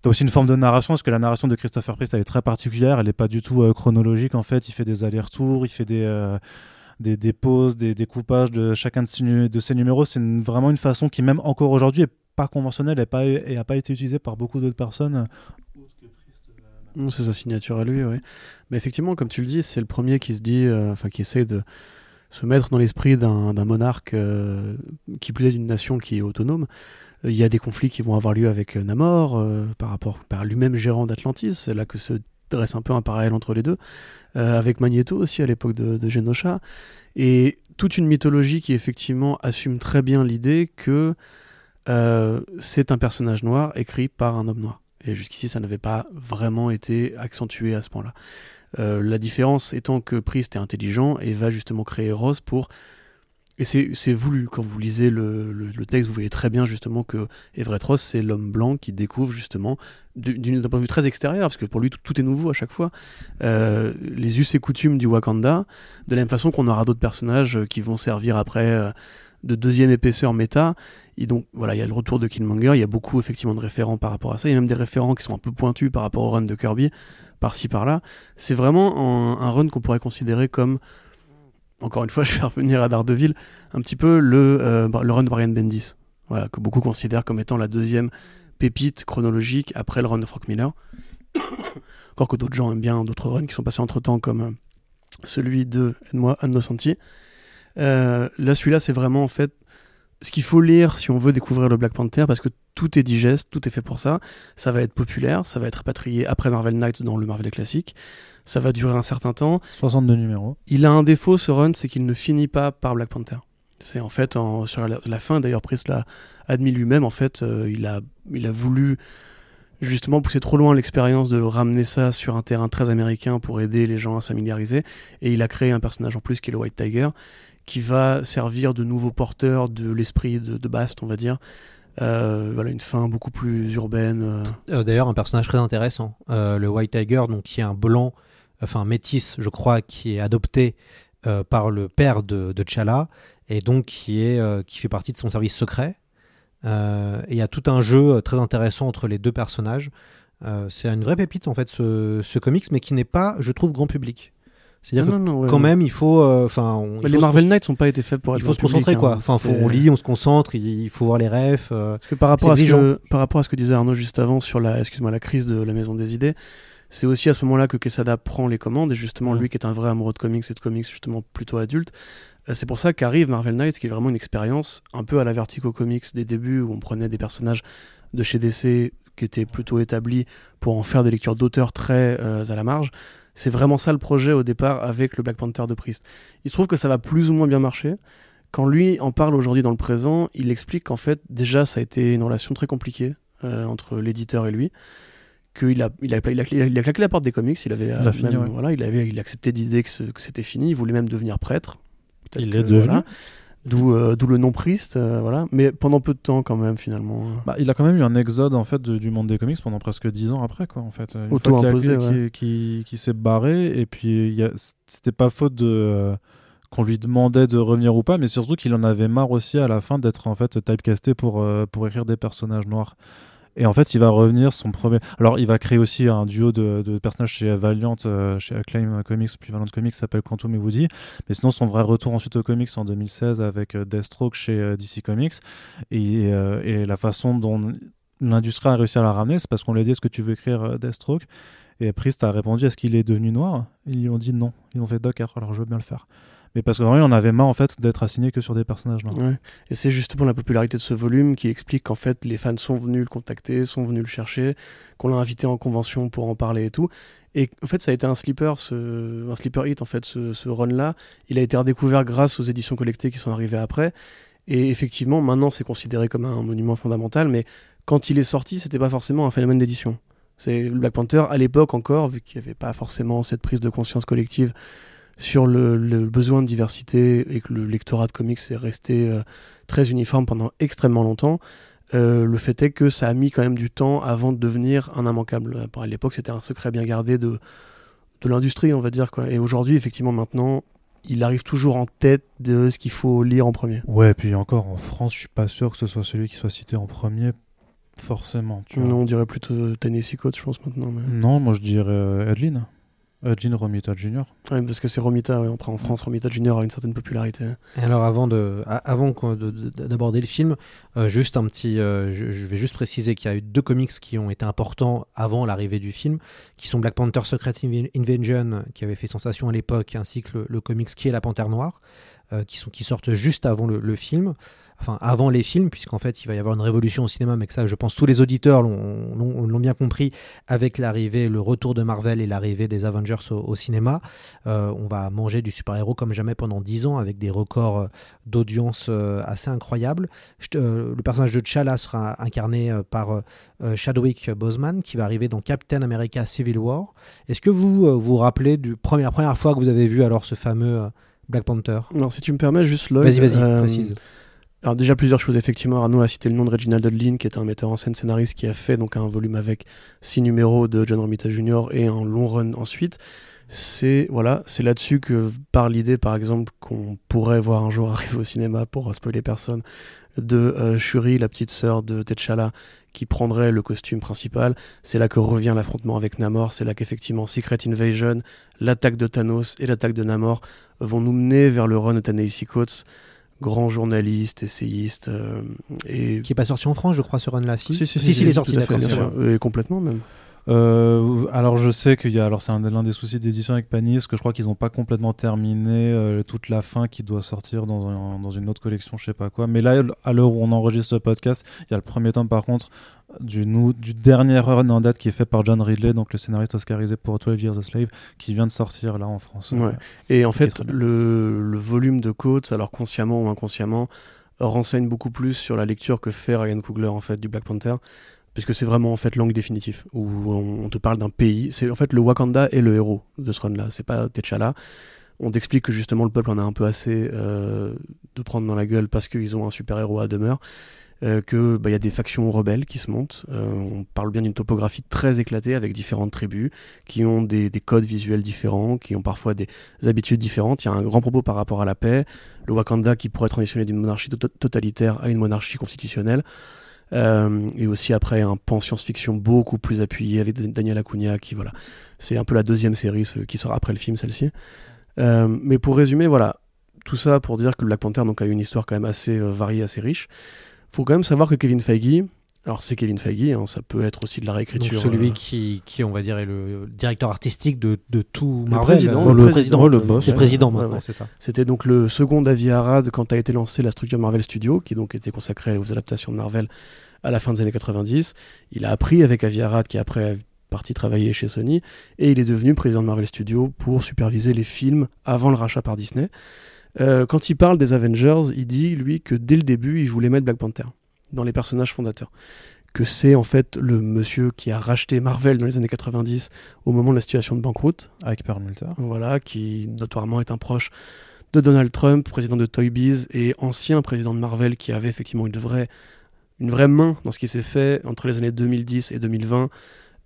T'as aussi une forme de narration, parce que la narration de Christopher Priest, elle est très particulière, elle n'est pas du tout chronologique en fait. Il fait des allers-retours, il fait des, des, des des découpages de chacun de ces, numéros. C'est vraiment une façon qui, même encore aujourd'hui, est pas conventionnelle et pas, et a pas été utilisée par beaucoup d'autres personnes. C'est sa signature à lui, oui. Mais effectivement, comme tu le dis, c'est le premier qui se dit, euh, enfin, qui essaie de se mettre dans l'esprit d'un monarque euh, qui plus est d'une nation qui est autonome. Il y a des conflits qui vont avoir lieu avec Namor euh, par rapport par lui-même gérant d'Atlantis. C'est là que se dresse un peu un parallèle entre les deux, euh, avec Magneto aussi à l'époque de, Genosha, et toute une mythologie qui effectivement assume très bien l'idée que euh, c'est un personnage noir écrit par un homme noir. Et jusqu'ici, ça n'avait pas vraiment été accentué à ce point-là. Euh, la différence étant que Priest est intelligent et va justement créer Rose pour et c'est voulu. Quand vous lisez le, le, texte, vous voyez très bien justement que Everett Ross, c'est l'homme blanc qui découvre justement, d'un point de vue très extérieur, parce que pour lui, tout, est nouveau à chaque fois, euh, les us et coutumes du Wakanda, de la même façon qu'on aura d'autres personnages euh, qui vont servir après euh, de deuxième épaisseur méta. Et donc voilà, il y a le retour de Killmonger, il y a beaucoup effectivement de référents par rapport à ça, il y a même des référents qui sont un peu pointus par rapport au run de Kirby, par-ci par-là. C'est vraiment un run qu'on pourrait considérer comme encore une fois, je vais revenir à Daredevil, un petit peu le, euh, le run de Brian Bendis, voilà, que beaucoup considèrent comme étant la deuxième pépite chronologique après le run de Frank Miller. Encore que d'autres gens aiment bien d'autres runs qui sont passés entre temps, comme euh, celui de moi Anno Santi. Euh, là, celui-là, c'est vraiment en fait ce qu'il faut lire si on veut découvrir le Black Panther, parce que tout est digeste, tout est fait pour ça. Ça va être populaire, ça va être rapatrié après Marvel Knights dans le Marvel classique. Ça va durer un certain temps. 62 numéros. Il a un défaut, ce run, c'est qu'il ne finit pas par Black Panther. C'est en fait sur la, fin, d'ailleurs Priest l'a admis lui-même, en fait, euh, il, a, il a voulu justement pousser trop loin l'expérience de ramener ça sur un terrain très américain pour aider les gens à se familiariser. Et il a créé un personnage en plus qui est le White Tiger, qui va servir de nouveau porteur de l'esprit de, Bast, on va dire. Euh, voilà une fin beaucoup plus urbaine. euh. Euh, D'ailleurs, un personnage très intéressant, le White Tiger, donc qui est un blanc, enfin métis, je crois, qui est adopté par le père de, T'Challa et donc qui est qui fait partie de son service secret. Et il y a tout un jeu très intéressant entre les deux personnages. C'est une vraie pépite en fait ce, ce comics, mais qui n'est pas, je trouve, grand public. C'est-à-dire que non, non, ouais, quand ouais. même, il faut, euh, enfin, Bah, les Marvel Knights n'ont pas été faits pour être Il faut se concentrer quoi. hein. Enfin, faut- on lit, on se concentre, il, faut voir les refs. euh, Parce que par rapport, à ce que, par rapport à ce que disait Arnaud juste avant sur la, excuse-moi, la crise de la Maison des Idées, c'est aussi à ce moment-là que Quesada prend les commandes et justement lui qui est un vrai amoureux de comics et de comics justement plutôt adulte, euh, c'est pour ça qu'arrive Marvel Knights qui est vraiment une expérience un peu à la Vertigo Comics des débuts où on prenait des personnages de chez DC qui étaient plutôt établis pour en faire des lectures d'auteurs très euh, à la marge. C'est vraiment ça le projet au départ avec le Black Panther de Priest. Il se trouve que ça va plus ou moins bien marcher. Quand lui en parle aujourd'hui dans le présent, il explique qu'en fait, déjà, ça a été une relation très compliquée euh, entre l'éditeur et lui. Qu'il a, il a, il a, il a- il a claqué la porte des comics, il avait, euh, fini, même, ouais. voilà, il avait il accepté l'idée que, c'était fini, il voulait même devenir prêtre. Il que, est devenu. voilà. D'où euh, d'où le nom Priest, euh, voilà. Mais pendant peu de temps quand même, finalement. Bah, il a quand même eu un exode en fait de- du monde des comics pendant presque 10 ans après quoi en fait. Une fois Auto-imposé, qu'il a- ouais. qui, qui, qui s'est barré et puis c'était pas faute de euh, qu'on lui demandait de revenir ou pas, mais surtout qu'il en avait marre aussi à la fin d'être en fait typecasté pour euh, pour écrire des personnages noirs. Et en fait, il va revenir son premier. Alors, il va créer aussi un duo de, personnages chez Valiant, euh, chez Acclaim Comics, puis Valiant Comics, s'appelle Quantum et Woody. Mais sinon, son vrai retour ensuite aux comics en 2016 avec euh, Deathstroke chez euh, DC Comics. Et, la façon dont l'industrie a réussi à la ramener, c'est parce qu'on lui a dit est-ce que tu veux écrire Deathstroke? Et Priest a répondu est-ce qu'il est devenu noir? Ils lui ont dit non. Ils ont fait d'accord, alors je veux bien le faire. Mais parce que vraiment, en avait marre en fait d'être assigné que sur des personnages. Ouais. Et c'est justement la popularité de ce volume qui explique qu'en fait les fans sont venus le contacter, sont venus le chercher, qu'on l'a invité en convention pour en parler et tout. Et en fait ça a été un sleeper, ce... un sleeper hit en fait, ce, ce run-là. Il a été redécouvert grâce aux éditions collectées qui sont arrivées après. Et effectivement maintenant c'est considéré comme un monument fondamental, mais quand il est sorti c'était pas forcément un phénomène d'édition. C'est Black Panther à l'époque encore, vu qu'il n'y avait pas forcément cette prise de conscience collective sur le, le besoin de diversité et que le lectorat de comics est resté euh, très uniforme pendant extrêmement longtemps. euh, le fait est que ça a mis quand même du temps avant de devenir un immanquable. À l'époque, c'était un secret bien gardé de, de l'industrie, on va dire. Quoi. Et aujourd'hui, effectivement, maintenant, il arrive toujours en tête de ce qu'il faut lire en premier. Ouais, puis encore en France, je suis pas sûr que ce soit celui qui soit cité en premier, forcément. Tu vois. Non, on dirait plutôt Tennessee Coates, je pense, maintenant. Mais... Non, moi je dirais euh. Edlin Romita Jr. Ouais, parce que c'est Romita, ouais. après en France, Romita Junior a une certaine popularité. Et alors avant de, avant qu'on- de- de- d'aborder le film, euh, juste un petit, euh, je, je vais juste préciser qu'il y a eu deux comics qui ont été importants avant l'arrivée du film, qui sont Black Panther Secret Inv- Invasion, qui avait fait sensation à l'époque, ainsi que le, le comics qui est la Panthère Noire, euh, qui sont qui sortent juste avant le, le film. Enfin, avant les films, puisqu'en fait, il va y avoir une révolution au cinéma, mais que ça, je pense, tous les auditeurs l'ont- bien compris avec l'arrivée, le retour de Marvel et l'arrivée des Avengers au, au cinéma. Euh, on va manger du super-héros comme jamais pendant 10 ans avec des records euh, d'audience euh, assez incroyables. Je euh, le personnage de T'Challa sera incarné par euh, Chadwick Boseman qui va arriver dans Captain America Civil War. Est-ce que vous vous rappelez du premier, la première fois que vous avez vu alors ce fameux Black Panther? Alors, si tu me permets, juste Lloyd. Vas-y, vas-y, précise. Alors déjà plusieurs choses effectivement. Arnaud a cité le nom de Reginald Hudlin qui est un metteur en scène scénariste qui a fait donc un volume avec six numéros de John Romita Jr. et un long run ensuite. C'est voilà, c'est là-dessus que part l'idée par exemple qu'on pourrait voir un jour arriver au cinéma pour spoiler personne de euh, Shuri, la petite sœur de T'Challa qui prendrait le costume principal. C'est là que revient l'affrontement avec Namor. C'est là qu'effectivement Secret Invasion, l'attaque de Thanos et l'attaque de Namor vont nous mener vers le run de Ta-Nehisi Coates grand journaliste, essayiste. euh, et... Qui est pas sorti en France, je crois, ce run-là. Si, si, si, si, il est sorti, d'accord. complètement même. Euh, alors je sais qu'il y a alors c'est un- l'un des soucis d'édition avec Panini parce que je crois qu'ils n'ont pas complètement terminé euh, toute la fin qui doit sortir dans, un- dans une autre collection je sais pas quoi. Mais là à l'heure où on enregistre ce podcast il y a le premier tome par contre du, nou- du dernier run en date qui est fait par John Ridley donc le scénariste oscarisé pour 12 Years a Slave qui vient de sortir là en France. Ouais. Euh, Et en fait, le volume de Coates, alors consciemment ou inconsciemment, renseigne beaucoup plus sur la lecture que fait Ryan Coogler en fait du Black Panther, puisque c'est vraiment en fait l'angle définitif où on, te parle d'un pays. C'est en fait le Wakanda est le héros de ce run-là. C'est pas T'Challa. On t'explique que justement le peuple en a un peu assez euh, de prendre dans la gueule parce qu'ils ont un super héros à demeure. Euh, que bah, y a des factions rebelles qui se montent. Euh, on parle bien d'une topographie très éclatée avec différentes tribus qui ont des, codes visuels différents, qui ont parfois des habitudes différentes. Il y a un grand propos par rapport à la paix. Le Wakanda qui pourrait transitionner d'une monarchie totalitaire à une monarchie constitutionnelle. Euh, et aussi après un pan science-fiction beaucoup plus appuyé avec Daniel Acuna qui voilà c'est un peu la deuxième série qui sera après le film celle-ci. Euh, mais pour résumer voilà tout ça pour dire que Black Panther donc a une histoire quand même assez euh, variée assez riche. Faut quand même savoir que Kevin Feige alors c'est Kevin Feige, hein, ça peut être aussi de la réécriture. Donc celui qui, qui, on va dire, est le directeur artistique de, de tout Marvel. Le président, le, président, le, boss. Le président maintenant, c'est ça. C'était donc le second Avi Arad quand a été lancée la structure Marvel Studios, qui donc était consacrée aux adaptations de Marvel à la fin des années 90. Il a appris avec Avi Arad, qui après est parti travailler chez Sony, et il est devenu président de Marvel Studios pour superviser les films avant le rachat par Disney. Euh, quand il parle des Avengers, il dit, lui, que dès le début, il voulait mettre Black Panther dans les personnages fondateurs. Que c'est en fait le monsieur qui a racheté Marvel dans les années 90 au moment de la situation de banqueroute. Avec Perlmutter. Voilà, qui notoirement est un proche de Donald Trump, président de Toy Biz et ancien président de Marvel qui avait effectivement une vraie, une vraie main dans ce qui s'est fait entre les années 2010 et 2020,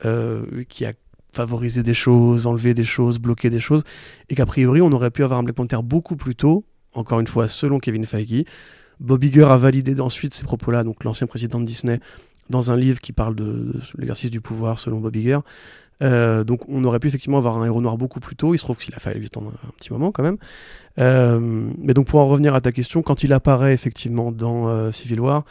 euh, qui a favorisé des choses, enlevé des choses, bloqué des choses, et qu'a priori on aurait pu avoir un Black Panther beaucoup plus tôt, encore une fois selon Kevin Feige, Bob Iger a validé ensuite ces propos-là, donc l'ancien président de Disney, dans un livre qui parle de, l'exercice du pouvoir selon Bob Iger. Euh, donc on aurait pu effectivement avoir un héros noir beaucoup plus tôt. Il se trouve qu'il a fallu attendre un petit moment quand même. Euh, mais donc pour en revenir à ta question, quand il apparaît effectivement dans euh, Civil War,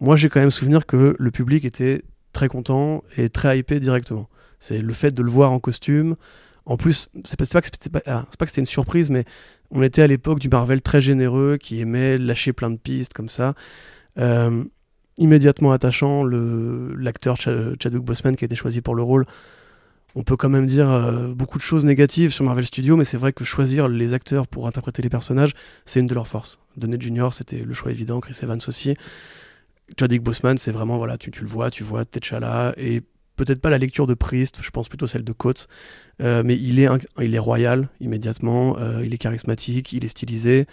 moi j'ai quand même souvenir que le public était très content et très hypé directement. C'est le fait de le voir en costume. En plus, c'est pas, ah, pas que c'était une surprise, mais on était à l'époque du Marvel très généreux qui aimait lâcher plein de pistes comme ça. Euh, immédiatement attachant, l'acteur Chadwick Boseman qui a été choisi pour le rôle, on peut quand même dire euh, beaucoup de choses négatives sur Marvel Studios, mais c'est vrai que choisir les acteurs pour interpréter les personnages, c'est une de leurs forces. Donnet Junior, c'était le choix évident, Chris Evans aussi. Chadwick Boseman, c'est vraiment, voilà, tu, tu, le vois, tu vois T'Challa, et peut-être pas la lecture de Priest, je pense plutôt celle de Coates, euh, mais il est, royal immédiatement, euh, il est charismatique, il est stylisé,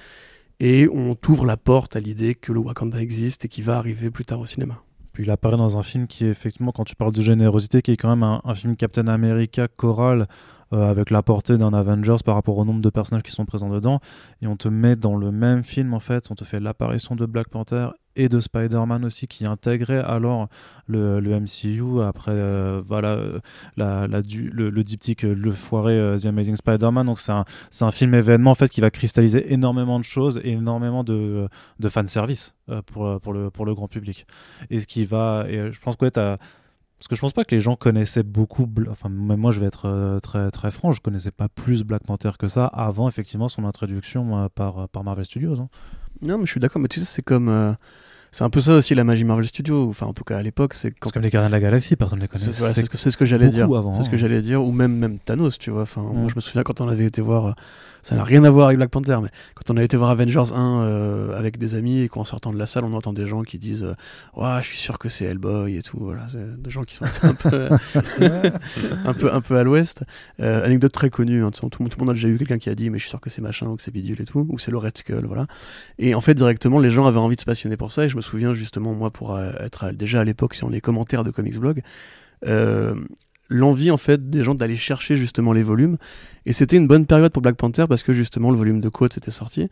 et on t'ouvre la porte à l'idée que le Wakanda existe et qu'il va arriver plus tard au cinéma. Puis il apparaît dans un film qui est effectivement, quand tu parles de générosité, qui est quand même un, un film Captain America choral euh, avec la portée d'un Avengers par rapport au nombre de personnages qui sont présents dedans. Et on te met dans le même film, en fait, on te fait l'apparition de Black Panther et de Spider-Man aussi qui intégrait alors le, MCU après euh, voilà euh, le, le, diptyque le foiré The Amazing Spider-Man donc c'est un, film événement en fait qui va cristalliser énormément de choses et énormément de, de fanservice pour, le, grand public et ce qui va je pense que ouais, parce que je pense pas que les gens connaissaient beaucoup. Enfin, même moi, je vais être euh, très franc, je connaissais pas plus Black Panther que ça avant effectivement son introduction par par Marvel Studios. Hein. Non, mais je suis d'accord. Mais tu sais, c'est comme euh, c'est un peu ça aussi la magie Marvel Studios. Enfin, en tout cas à l'époque, c'est quand... comme les Gardiens de la Galaxie, personne ne les connaît. C'est ce que, ce que j'allais dire. C'est ce que j'allais dire, ou même même Thanos, tu vois. Enfin, moi, mm. je me souviens quand on avait été voir ça n'a rien à voir avec Black Panther, mais quand on a été voir Avengers 1 euh, avec des amis et qu'en sortant de la salle, on entend des gens qui disent euh, je suis sûr que c'est Hellboy et tout. Voilà, c'est des gens qui sont un peu, un peu, un peu à l'ouest. Euh, anecdote très connue, hein, tout, tout, le monde a déjà eu quelqu'un qui a dit mais je suis sûr que c'est machin ou que c'est bidule et tout, ou c'est le Red Skull, voilà. Et en fait, directement, les gens avaient envie de se passionner pour ça et je me souviens justement, moi, pour être déjà à l'époque sur les commentaires de Comics Blog, euh, l'envie en fait des gens d'aller chercher justement les volumes. Et c'était une bonne période pour Black Panther parce que justement le volume de Coates était sorti.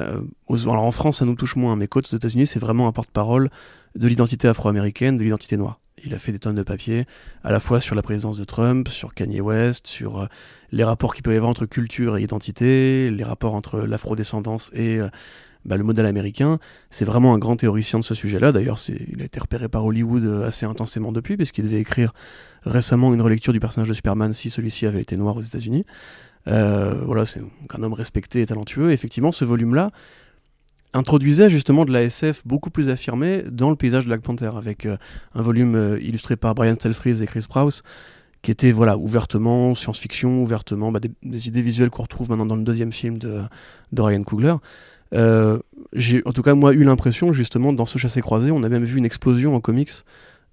Euh, alors en France ça nous touche moins, mais Coates aux États-Unis c'est vraiment un porte-parole de l'identité afro-américaine, de l'identité noire. Il a fait des tonnes de papiers, à la fois sur la présidence de Trump, sur Kanye West, sur euh, les rapports qu'il peut y avoir entre culture et identité, les rapports entre l'afro-descendance et euh, bah, le modèle américain, c'est vraiment un grand théoricien de ce sujet-là. D'ailleurs, il a été repéré par Hollywood euh, assez intensément depuis, puisqu'il devait écrire récemment une relecture du personnage de Superman si celui-ci avait été noir aux États-Unis. Euh, voilà, c'est un homme respecté et talentueux. effectivement, ce volume-là introduisait justement de la SF beaucoup plus affirmée dans le paysage de Black Panther, avec euh, un volume illustré par Brian Stelfreeze et Chris Prowse, qui était voilà ouvertement science-fiction, ouvertement bah, des, idées visuelles qu'on retrouve maintenant dans le deuxième film de Ryan Coogler. Euh, j'ai en tout cas moi eu l'impression justement dans ce chassé croisé, on a même vu une explosion en comics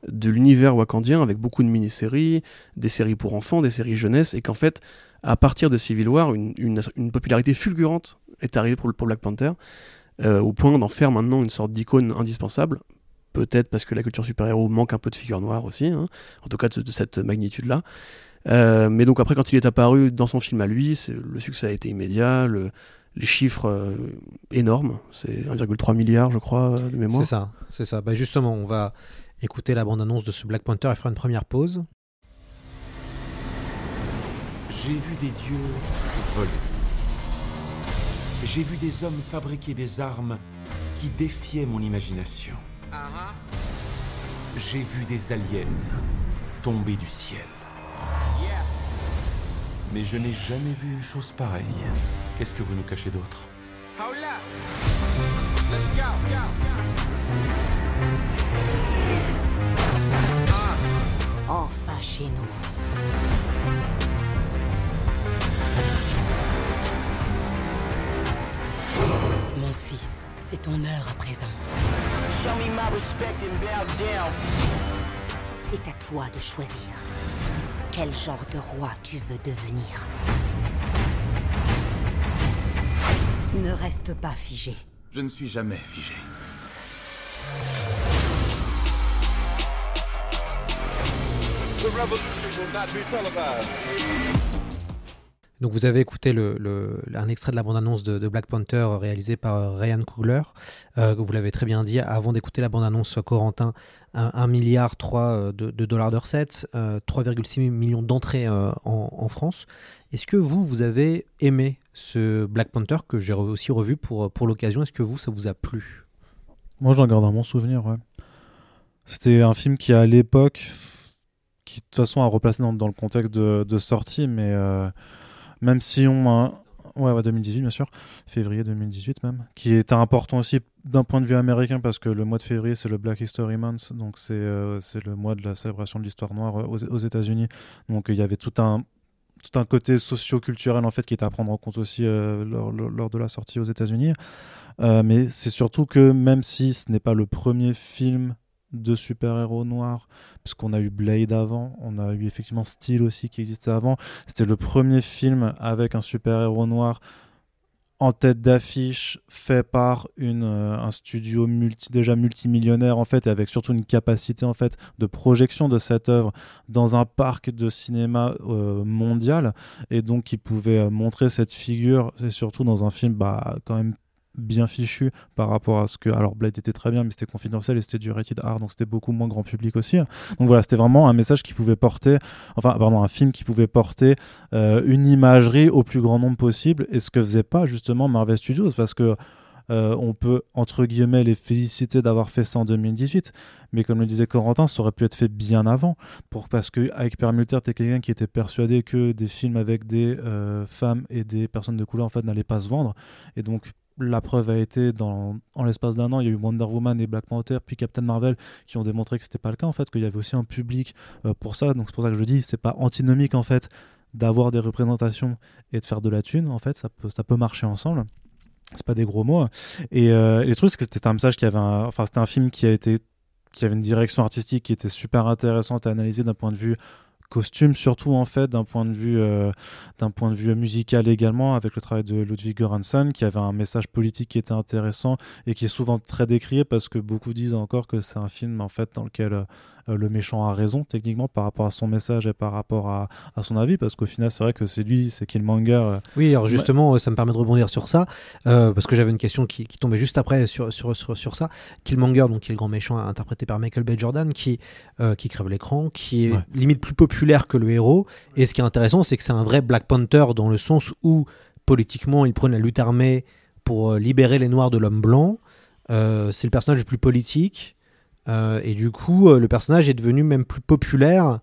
de l'univers wakandien avec beaucoup de mini-séries, des séries pour enfants, des séries jeunesse, et qu'en fait, à partir de Civil War, une, popularité fulgurante est arrivée pour, pour Black Panther, euh, au point d'en faire maintenant une sorte d'icône indispensable. Peut-être parce que la culture super-héros manque un peu de figures noires aussi, hein, en tout cas de, cette magnitude-là. Euh, mais donc après, quand il est apparu dans son film à lui, le succès a été immédiat, le, les chiffres euh, énormes, c'est 1,3 milliard, je crois, de mémoire. C'est ça, c'est ça. Bah justement, on va écouter la bande-annonce de ce Black Panther et faire une première pause. J'ai vu des dieux voler. J'ai vu des hommes fabriquer des armes qui défiaient mon imagination. J'ai vu des aliens tomber du ciel. Mais je n'ai jamais vu une chose pareille. Qu'est-ce que vous nous cachez d'autre Enfin chez nous. Mon fils, c'est ton heure à présent. C'est à toi de choisir quel genre de roi tu veux devenir. Ne reste pas figé. Je ne suis jamais figé. Donc vous avez écouté un extrait de la bande-annonce de, Black Panther réalisé par Ryan Coogler. Euh, vous l'avez très bien dit, avant d'écouter la bande-annonce Corentin, 1 milliard 3 euh, de, dollars de recettes, 3,6 euh, millions d'entrées en, en, France. Est-ce que vous, vous avez aimé ce Black Panther que j'ai aussi revu pour, pour l'occasion? Est-ce que vous, ça vous a plu? Moi j'en garde un bon souvenir, ouais. C'était un film qui à l'époque, qui de toute façon a replacé dans, le contexte de, sortie, mais même si on Ouais, ouais, 2018, bien sûr. Février 2018 même. Qui était important aussi d'un point de vue américain parce que le mois de février, c'est le Black History Month. Donc, c'est euh, le mois de la célébration de l'histoire noire euh, aux, États-Unis. Donc, il y avait tout un, tout un côté socio-culturel en fait qui était à prendre en compte aussi euh, lors, lors, de la sortie aux États-Unis. mais c'est surtout que même si ce n'est pas le premier film de super-héros noirs, parce qu'on a eu Blade avant, on a eu effectivement Steel aussi qui existait avant. C'était le premier film avec un super-héros noir en tête d'affiche, fait par une, euh, un studio multi, déjà multimillionnaire en fait, et avec surtout une capacité en fait de projection de cette œuvre dans un parc de cinéma euh, mondial, et donc qui pouvait euh, montrer cette figure, et surtout dans un film bah, quand même bien fichu par rapport à ce que alors Blade était très bien mais c'était confidentiel et c'était du rated R donc c'était beaucoup moins grand public aussi. Donc voilà c'était vraiment un message qui pouvait porter enfin pardon un film qui pouvait porter euh, une imagerie au plus grand nombre possible et ce que faisait pas justement Marvel Studios parce que euh, on peut entre guillemets les féliciter d'avoir fait ça en 2018 mais comme le disait Corentin ça aurait pu être fait bien avant pour parce que avec Permuter t'es quelqu'un qui était persuadé que des films avec des euh, femmes et des personnes de couleur en fait n'allaient pas se vendre et donc la preuve a été dans, en l'espace d'un an, il y a eu Wonder Woman et Black Panther, puis Captain Marvel qui ont démontré que c'était pas le cas en fait, qu'il y avait aussi un public euh, pour ça. Donc c'est pour ça que je dis, c'est pas antinomique en fait d'avoir des représentations et de faire de la thune. En fait, ça peut, ça peut marcher ensemble. C'est pas des gros mots. Et euh, les trucs, c'est que c'était un message qui avait, enfin c'était un film qui a été, qui avait une direction artistique qui était super intéressante à analyser d'un point de vue costume surtout en fait d'un point de vue euh, point de vue musical également avec le travail de Ludwig Göransson qui avait un message politique qui était intéressant et qui est souvent très décrié parce que beaucoup disent encore que c'est un film en fait dans lequel euh, le méchant a raison techniquement par rapport à son message et par rapport à, son avis parce qu'au final c'est vrai que c'est lui c'est Killmonger euh. oui alors justement ça me permet de rebondir sur ça euh, parce que j'avais une question qui, tombait juste après sur, sur, sur, ça. Killmonger donc qui est le grand méchant interprété par Michael Bay Jordan qui, qui crève l'écran qui est limite plus populaire que le héros. Et ce qui est intéressant c'est que c'est un vrai Black Panther dans le sens où politiquement il prône la lutte armée pour libérer les noirs de l'homme blanc. C'est le personnage le plus politique. euh, et du coup, euh, le personnage est devenu même plus populaire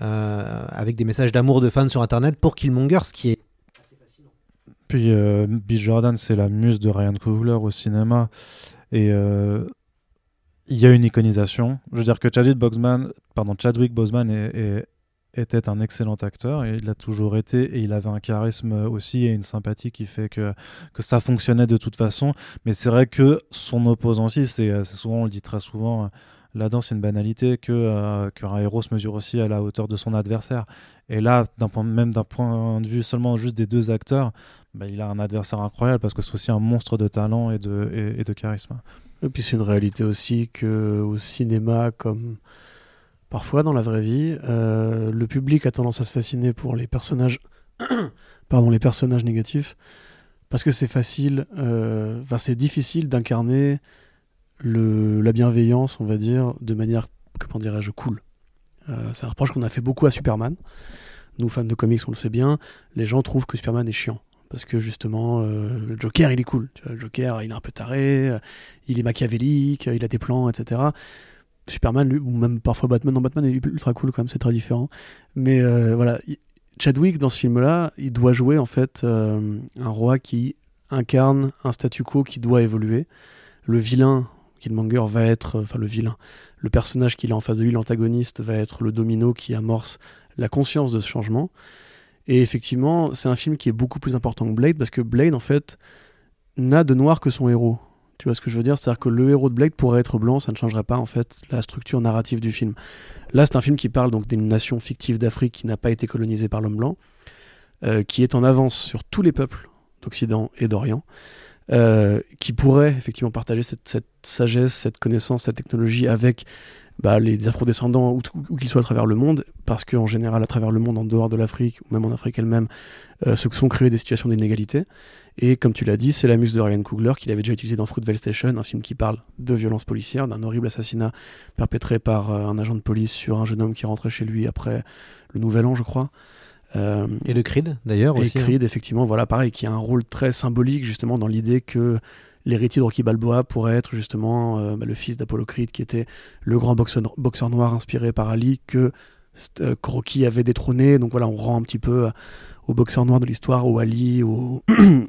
euh, avec des messages d'amour de fans sur Internet pour Killmonger, ce qui est. Puis Bill Jordan, c'est la muse de Ryan Coogler au cinéma. Et il y a une iconisation. Je veux dire que Chadwick Boseman, pardon, Chadwick Boseman est, était un excellent acteur et il l'a toujours été et il avait un charisme aussi et une sympathie qui fait que, que ça fonctionnait de toute façon mais c'est vrai que son opposant aussi c'est souvent on le dit très souvent là-dedans c'est une banalité que euh, qu'un héros se mesure aussi à la hauteur de son adversaire. Et là, même d'un point de vue seulement juste des deux acteurs, bah, il a un adversaire incroyable parce que c'est aussi un monstre de talent et de, et, de charisme. Et puis c'est une réalité aussi que au cinéma, comme parfois dans la vraie vie, euh, le public a tendance à se fasciner pour les personnages, pardon, les personnages négatifs parce que c'est facile, euh, c'est difficile d'incarner la bienveillance, on va dire, de manière, comment dirais-je, cool. Euh, c'est un reproche qu'on a fait beaucoup à Superman. Nous, fans de comics, on le sait bien, les gens trouvent que Superman est chiant. Parce que justement, le Joker, il est cool. Le Joker, il est un peu taré, il est machiavélique, il a des plans, etc. Superman, ou même parfois Batman, non, Batman est ultra cool quand même, c'est très différent. Mais voilà, Chadwick, dans ce film-là, il doit jouer en fait euh, un roi qui incarne un statu quo qui doit évoluer. Le vilain, Killmonger, va être, enfin le vilain, le personnage qu'il a en face de lui, l'antagoniste, va être le domino qui amorce la conscience de ce changement. Et effectivement, c'est un film qui est beaucoup plus important que Blade parce que Blade, en fait, n'a de noir que son héros. Tu vois ce que je veux dire? C'est-à-dire que le héros de Blade pourrait être blanc, ça ne changerait pas en fait la structure narrative du film. Là, c'est un film qui parle donc d'une nation fictive d'Afrique qui n'a pas été colonisée par l'homme blanc, euh, qui est en avance sur tous les peuples d'Occident et d'Orient, euh, qui pourrait effectivement partager cette, cette, sagesse, cette connaissance, cette technologie avec bah, les afrodescendants, où, où qu'ils soient à travers le monde, parce qu'en général, à travers le monde, en dehors de l'Afrique, ou même en Afrique elle-même, euh, se sont créées des situations d'inégalité. Et comme tu l'as dit, c'est la muse de Ryan Coogler qu'il avait déjà utilisé dans Fruitvale Station, un film qui parle de violence policière, d'un horrible assassinat perpétré par euh, un agent de police sur un jeune homme qui rentrait chez lui après le Nouvel An, je crois. Euh, et de Creed, d'ailleurs, aussi. Et hein. Creed, effectivement, voilà, pareil, qui a un rôle très symbolique, justement, dans l'idée que l'héritier de Rocky Balboa pourrait être justement euh, bah, le fils d'Apollo Creed, qui était le grand boxeur, boxeur noir inspiré par Ali, que euh, Rocky avait détrôné. Donc voilà, on rend un petit peu euh, au boxeur noir de l'histoire, au Ali, au,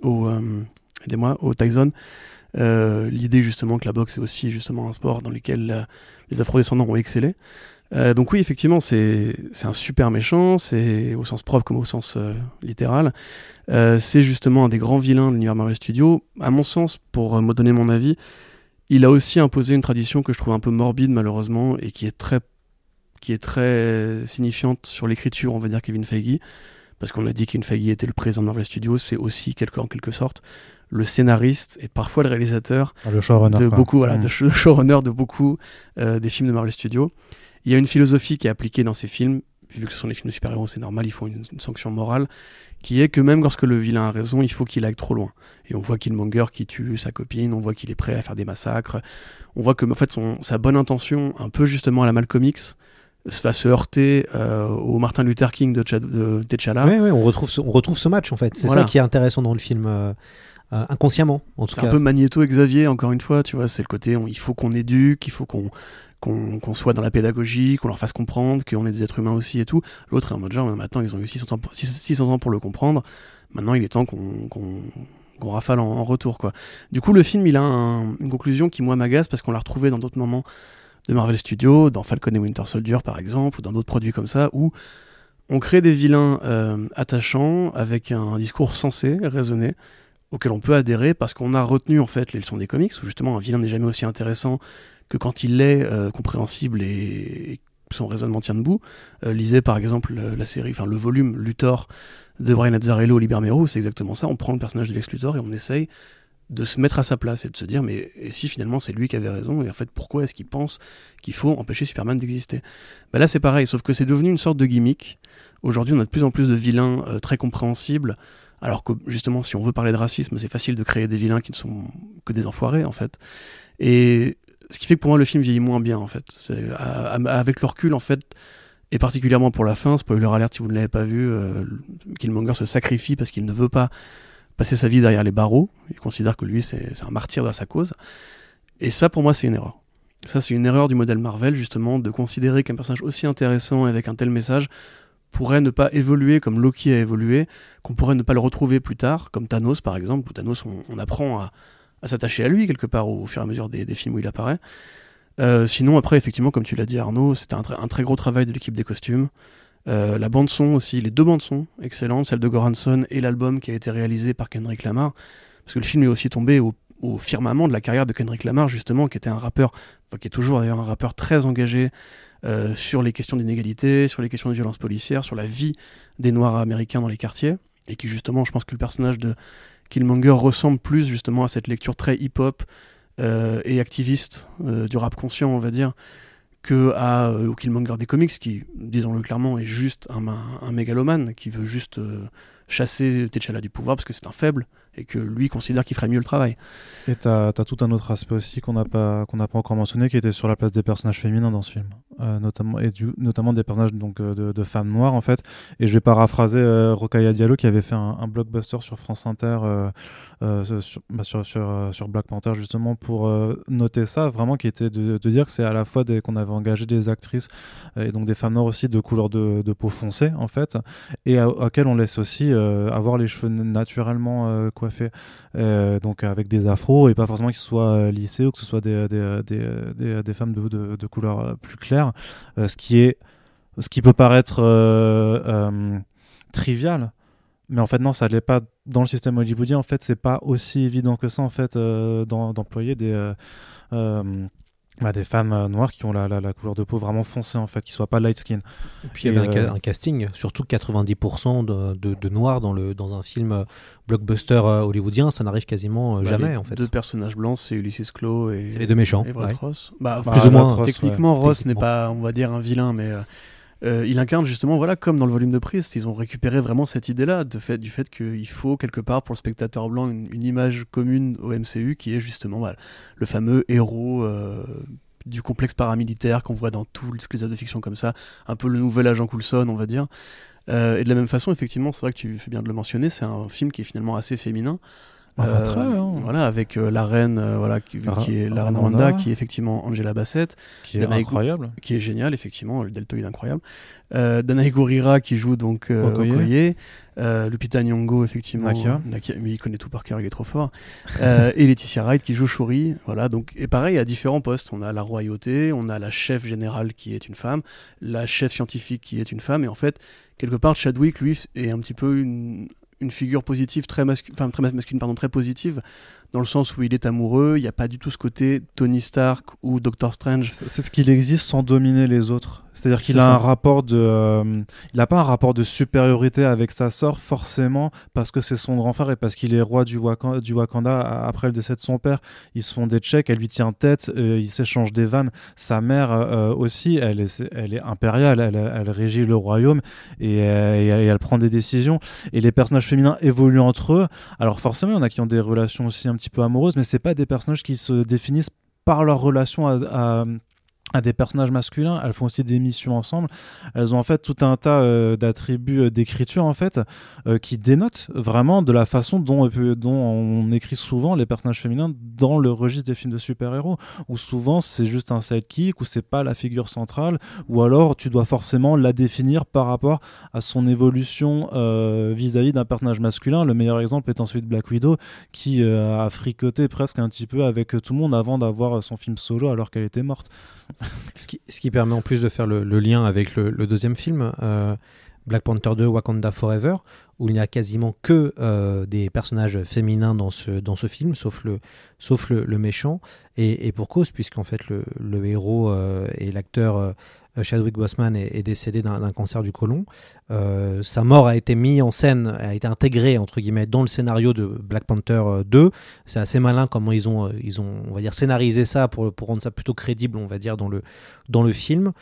au, moi au Tyson. L'idée justement que la boxe est aussi justement un sport dans lequel les afro-descendants ont excellé. Euh, donc oui, effectivement, c'est un super méchant, c'est au sens propre comme au sens euh, littéral. Euh, c'est justement un des grands vilains de l'univers Marvel Studios. À mon sens, pour me donner mon avis, il a aussi imposé une tradition que je trouve un peu morbide malheureusement et qui est très, qui est très signifiante sur l'écriture, on va dire Kevin Feige. Parce qu'on a dit Kevin Feige était le président de Marvel Studios, c'est aussi quelque, en quelque sorte le scénariste et parfois le réalisateur ah, le showrunner, de beaucoup, voilà, mmh. de showrunner de beaucoup des films de Marvel Studios. Il y a une philosophie qui est appliquée dans ces films, vu que ce sont les films de super-héros, c'est normal, il faut une, sanction morale, qui est que même lorsque le vilain a raison, il faut qu'il aille trop loin. Et on voit Killmonger qui tue sa copine, on voit qu'il est prêt à faire des massacres, on voit que en fait son, sa bonne intention, un peu justement à la Malcolm X, va se heurter euh, au Martin Luther King de, de T'Challa. Oui, oui, on retrouve ce, on retrouve ce match en fait. C'est ça qui est intéressant dans le film. Euh, euh, inconsciemment en tout cas. un peu Magneto et Xavier encore une fois, tu vois, c'est le côté il faut qu'on éduque, il faut qu'on qu'on soit dans la pédagogie, qu'on leur fasse comprendre qu'on est des êtres humains aussi et tout. L'autre est en mode genre, maintenant ils ont eu 600 ans pour, 600 ans pour le comprendre, maintenant il est temps qu'on rafale en, retour. quoi. Du coup, le film, il a une conclusion qui, moi, m'agace parce qu'on l'a retrouvé dans d'autres moments de Marvel Studios, dans Falcon et Winter Soldier par exemple, ou dans d'autres produits comme ça, où on crée des vilains euh, attachants avec un discours sensé, raisonné, auquel on peut adhérer parce qu'on a retenu en fait les leçons des comics, où justement un vilain n'est jamais aussi intéressant que quand il est euh, compréhensible et, son raisonnement tient debout. Euh, lisez par exemple la série, enfin le volume Luthor de Brian Azzarello, Libermero, c'est exactement ça. On prend le personnage de Lex Luthor et on essaye de se mettre à sa place et de se dire mais et si finalement c'est lui qui avait raison et en fait pourquoi est-ce qu'il pense qu'il faut empêcher Superman d'exister? Bah Là c'est pareil, sauf que c'est devenu une sorte de gimmick. Aujourd'hui on a de plus en plus de vilains euh, très compréhensibles alors que justement, si on veut parler de racisme, c'est facile de créer des vilains qui ne sont que des enfoirés, en fait. Et ce qui fait que pour moi, le film vieillit moins bien, en fait. avec le recul, en fait, et particulièrement pour la fin, spoiler alert si vous ne l'avez pas vu, euh, Killmonger se sacrifie parce qu'il ne veut pas passer sa vie derrière les barreaux. Il considère que lui, c'est un martyr de sa cause. Et ça, pour moi, c'est une erreur. Ça, c'est une erreur du modèle Marvel, justement, de considérer qu'un personnage aussi intéressant avec un tel message pourrait ne pas évoluer comme Loki a évolué, qu'on pourrait ne pas le retrouver plus tard, comme Thanos par exemple, où Thanos on, apprend à, s'attacher à lui quelque part au, fur et à mesure des, films où il apparaît. Euh, sinon après effectivement comme tu l'as dit Arnaud, c'était un, très gros travail de l'équipe des costumes. Euh, la bande son aussi, les deux bandes son excellentes, celle de Goranson et l'album qui a été réalisé par Kendrick Lamar, parce que le film est aussi tombé au, au firmament de la carrière de Kendrick Lamar, justement, qui était un rappeur, qui est toujours d'ailleurs un rappeur très engagé euh, sur les questions d'inégalité, sur les questions de violence policière, sur la vie des Noirs américains dans les quartiers, et qui justement, je pense que le personnage de Killmonger ressemble plus justement à cette lecture très hip-hop euh, et activiste euh, du rap conscient, on va dire, que à, au Killmonger des comics, qui, disons-le clairement, est juste un, un, mégalomane, qui veut juste chasser T'Challa du pouvoir parce que c'est un faible et que lui considère qu'il ferait mieux le travail. Et tu as, tout un autre aspect aussi qu'on n'a pas, qu'on pas encore mentionné qui était sur la place des personnages féminins dans ce film, euh, notamment, et notamment des personnages donc, euh, de, femmes noires en fait. Et je vais paraphraser euh, Rokaya Diallo qui avait fait un, blockbuster sur France Inter bah, sur, sur, sur, Black Panther justement pour noter ça, vraiment qui était de, dire que c'est à la fois qu'on avait engagé des actrices et donc des femmes noires aussi de couleur de, peau foncée en fait, et auxquelles on laisse aussi avoir les cheveux naturellement coiffés, donc avec des afros et pas forcément qu'ils soient lissés ou que ce soit des, femmes de, couleur plus claire, ce qui est ce qui peut paraître trivial. Mais en fait non ça l'est pas dans le système hollywoodien. En fait c'est pas aussi évident que ça en fait d'employer des bah, des femmes euh, noires qui ont la, la, couleur de peau vraiment foncée en fait, qui soient pas light skin. Et puis il y avait un, euh, casting, surtout 90% de, de, de, noirs dans, le, dans un film euh, blockbuster hollywoodien, ça n'arrive quasiment bah, jamais en fait. Deux personnages blancs, c'est Ulysses Claw et, les deux méchants. Et Ross. Bah, plus ou moins. Techniquement, Ross n'est pas, on va dire, un vilain, mais euh, il incarne justement, voilà, comme dans le volume de prise, ils ont récupéré vraiment cette idée-là, fait, du fait qu'il faut quelque part pour le spectateur blanc une, image commune au MCU qui est justement le fameux héros euh, du complexe paramilitaire qu'on voit dans toutes les œuvres de fiction comme ça, un peu le nouvel agent Coulson, on va dire. Euh, et de la même façon, effectivement, c'est vrai que tu fais bien de le mentionner, c'est un film qui est finalement assez féminin. Euh, hein. Voilà, avec euh, la reine, euh, voilà, qui, est la reine Amanda, qui est effectivement Angela Bassett, qui est incroyable, qui est génial, effectivement, le deltoïde incroyable. Danae Gurira qui joue donc Okoye, Lupita Nyong'o effectivement, Nakia. mais il connaît tout par cœur, il est trop fort. et Laetitia Wright qui joue Shuri, voilà. Donc et pareil à différents postes, on a la royauté, on a la chef générale qui est une femme, la chef scientifique qui est une femme, et en fait quelque part Chadwick lui est un petit peu une, une figure positive très, enfin, très masculine, pardon, très positive, dans le sens où il est amoureux, il n'y a pas du tout ce côté Tony Stark ou Doctor Strange. C'est ce qu'il existe sans dominer les autres. C'est-à-dire qu'il a un rapport de, euh, il n'a pas un rapport de supériorité avec sa sœur forcément parce que c'est son grand frère et parce qu'il est roi du Wakanda, du Wakanda après le décès de son père. Ils se font des checks, elle lui tient tête, euh, ils s'échangent des vannes. Sa mère euh, aussi, elle est, elle est impériale, elle, elle régit le royaume et, et, elle prend des décisions. Et les personnages féminins évoluent entre eux. Alors forcément, il y en a qui ont des relations aussi un petit peu amoureuses, mais c'est pas des personnages qui se définissent par leur relation à des personnages masculins, elles font aussi des missions ensemble. Elles ont en fait tout un tas euh, d'attributs euh, d'écriture en fait euh, qui dénotent vraiment de la façon dont, dont on écrit souvent les personnages féminins dans le registre des films de super-héros, où souvent c'est juste un sidekick, ou c'est pas la figure centrale, ou alors tu dois forcément la définir par rapport à son évolution vis-à-vis d'un personnage masculin. Le meilleur exemple est ensuite Black Widow, qui a fricoté presque un petit peu avec tout le monde avant d'avoir son film solo alors qu'elle était morte ce, qui, permet en plus de faire le, lien avec le, deuxième film, euh, Black Panther 2, Wakanda Forever, où il n'y a quasiment que euh, des personnages féminins dans ce, dans ce film, sauf le, sauf le, méchant, et, pour cause, puisqu'en fait le, héros euh, et l'acteur Chadwick Boseman est, décédé d'un cancer du côlon. sa mort a été mise en scène, a été intégrée entre guillemets dans le scénario de Black Panther 2. C'est assez malin comment ils ont, ils ont, on va dire, scénarisé ça pour, pour rendre ça plutôt crédible, on va dire, dans le, dans le film.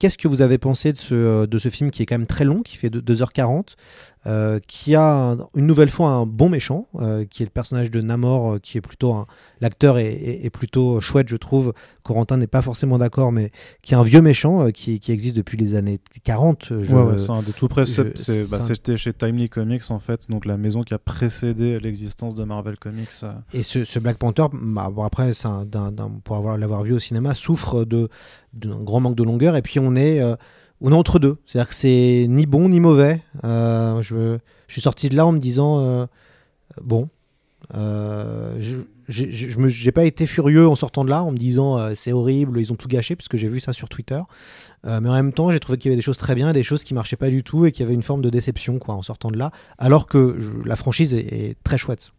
Qu'est-ce que vous avez pensé de ce, de ce film qui est quand même très long, qui fait 2h40, euh, qui a une nouvelle fois un bon méchant, euh, qui est le personnage de Namor, euh, qui est plutôt un. L'acteur est, plutôt chouette, je trouve. Corentin n'est pas forcément d'accord, mais qui est un vieux méchant qui, qui, existe depuis les années 40. Je, ouais, de tout près. Bah, c'était chez Timely Comics, en fait, donc la maison qui a précédé l'existence de Marvel Comics. Et ce, Black Panther, bah, bon, après, un, pour avoir, l'avoir vu au cinéma, souffre de d'un grand manque de longueur. Et puis on est, on est entre deux. C'est-à-dire que c'est ni bon ni mauvais. Euh, je, suis sorti de là en me disant euh, bon. je n'ai pas été furieux en sortant de là en me disant c'est horrible, ils ont tout gâché, puisque j'ai vu ça sur Twitter. mais en même temps, j'ai trouvé qu'il y avait des choses très bien, des choses qui marchaient pas du tout et qu'il y avait une forme de déception quoi, en sortant de là, alors que la franchise est, très chouette.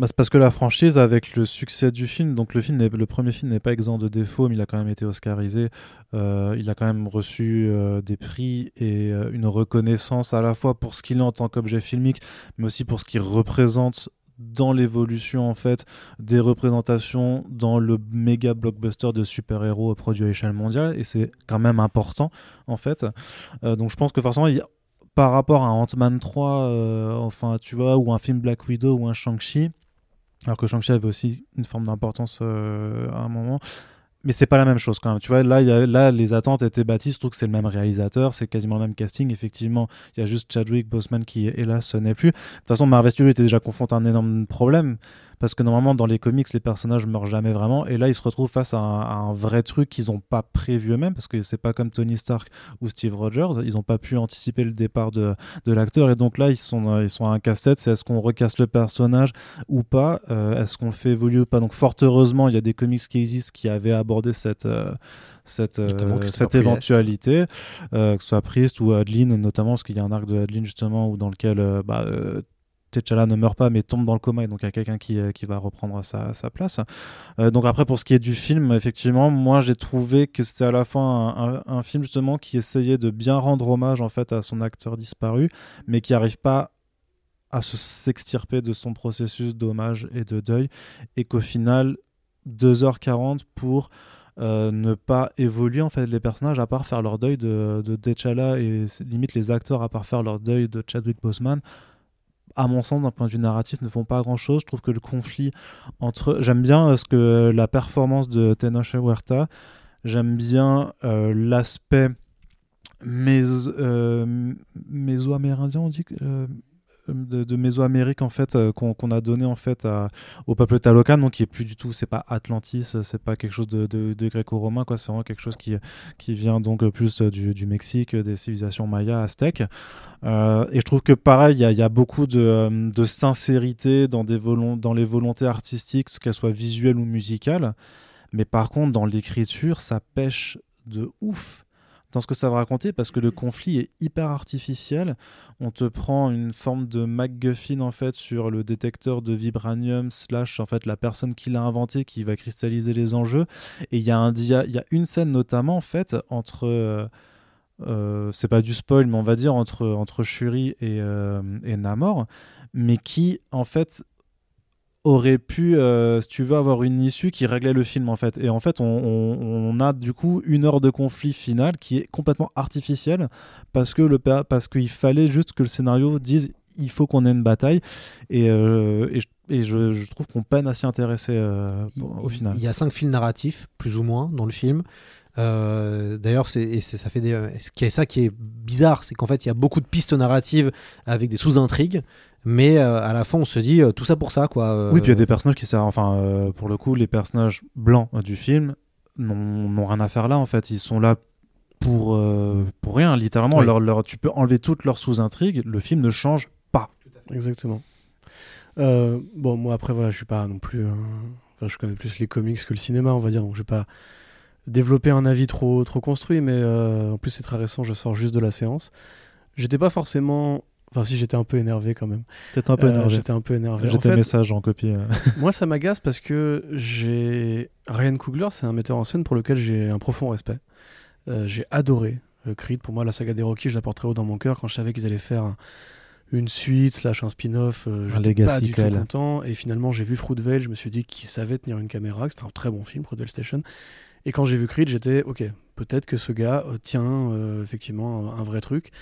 Bah, c'est parce que la franchise, avec le succès du film, donc le film, le premier film n'est pas exempt de défauts, mais il a quand même été oscarisé. Euh, il a quand même reçu euh, des prix et euh, une reconnaissance à la fois pour ce qu'il est en tant qu'objet filmique, mais aussi pour ce qu'il représente dans l'évolution en fait des représentations dans le méga blockbuster de super-héros produit à l'échelle mondiale et c'est quand même important en fait donc je pense que forcément par rapport à Ant-Man 3 enfin tu vois ou un film Black Widow ou un Shang-Chi alors que Shang-Chi avait aussi une forme d'importance euh, à un moment. Mais c'est pas la même chose quand même. Tu vois, là, y là les attentes étaient bâties. Je trouve que c'est le même réalisateur, c'est quasiment le même casting. Effectivement, il y a juste Chadwick Boseman qui, hélas, ce n'est plus. De toute façon, Marvel Studios était déjà confronté à un énorme problème parce que normalement dans les comics les personnages meurent jamais vraiment. Et là ils se retrouvent face à un, vrai truc qu'ils n'ont pas prévu eux-mêmes. Parce que c'est pas comme Tony Stark ou Steve Rogers. Ils n'ont pas pu anticiper le départ de, de l'acteur. Et donc là ils sont euh, ils sont à un casse-tête. C'est est-ce qu'on recasse le personnage ou pas? Euh, est-ce qu'on le fait évoluer ou pas? Donc fort heureusement il y a des comics qui existent qui avaient abordé cette euh, cette, cette éventualité, que ce soit Priest ou Adeline notamment, parce qu'il y a un arc de Adeline justement où dans lequel bah, T'Challa ne meurt pas mais tombe dans le coma et donc il y a quelqu'un qui, euh, qui va reprendre sa, sa place. Euh, donc après pour ce qui est du film, effectivement, moi j'ai trouvé que c'était à la fois un, film justement qui essayait de bien rendre hommage en fait à son acteur disparu, mais qui n'arrive pas à se s'extirper de son processus d'hommage et de deuil et qu'au final 2h40 pour euh, ne pas évoluer en fait les personnages à part faire leur deuil de, de et limite les acteurs à part faire leur deuil de Chadwick Boseman à mon sens, d'un point de vue narratif, ne font pas grand-chose. Je trouve que le conflit entre... J'aime bien euh, ce que la performance de Tenoch Huerta, j'aime bien euh, l'aspect méso, euh, on dit de, de Mésoamérique en fait euh, qu'on a donné en fait au peuple talocan donc qui est plus du tout c'est pas Atlantis c'est pas quelque chose de, gréco-romain quoi c'est vraiment quelque chose qui, qui vient donc plus du, Mexique des civilisations mayas aztèques. Euh, et je trouve que pareil il y, a beaucoup de, de sincérité dans, des dans les volontés artistiques qu'elles soient visuelles ou musicales. Mais par contre dans l'écriture ça pêche de ouf dans ce que ça va raconter parce que le conflit est hyper artificiel. On te prend une forme de MacGuffin en fait sur le détecteur de vibranium slash en fait la personne qui l'a inventé qui va cristalliser les enjeux. Et il y a un il y a une scène notamment en fait entre euh, euh, c'est pas du spoil mais on va dire entre entre Shuri et, euh, et Namor mais qui en fait aurait pu, euh, si tu veux, avoir une issue qui réglait le film en fait. Et en fait, on, a du coup une heure de conflit final qui est complètement artificielle parce que le parce qu'il fallait juste que le scénario dise il faut qu'on ait une bataille et, euh, et, je, trouve qu'on peine à s'y intéresser euh, au final. Il y a cinq fils narratifs plus ou moins dans le film. D'ailleurs, c'est ça fait des, ce qui est ça qui est bizarre, c'est qu'en fait il y a beaucoup de pistes narratives avec des sous-intrigues mais euh, à la fin on se dit euh, tout ça pour ça quoi. Euh. Oui, puis il y a des personnages qui servent, enfin pour le coup les personnages blancs du film n'ont rien à faire là en fait, ils sont là pour, pour rien littéralement, leur, leur, tu peux enlever toutes leurs sous-intrigues, le film ne change pas. Exactement. bon moi après voilà je suis pas non plus, enfin je connais plus les comics que le cinéma on va dire donc je vais pas développer un avis trop trop construit mais en plus c'est très récent, je sors juste de la séance. J'étais pas forcément Enfin, si j'étais un peu énervé quand même. Peut-être un peu énervé. J'étais un peu énervé. J'ai tes messages en copie. Euh. moi, ça m'agace parce que j'ai. Ryan Coogler, c'est un metteur en scène pour lequel j'ai un profond respect. Euh, j'ai adoré euh, Creed. Pour moi, la saga des Rocky, je la porterai haut dans mon cœur quand je savais qu'ils allaient faire une suite slash un spin-off. je n'étais pas du tout content. Et finalement, j'ai vu Fruitvale. Je me suis dit qu'il savait tenir une caméra. C'était un très bon film, Fruitvale Station. Et quand j'ai vu Creed, j'étais ok. Peut-être que ce gars tient effectivement un vrai truc.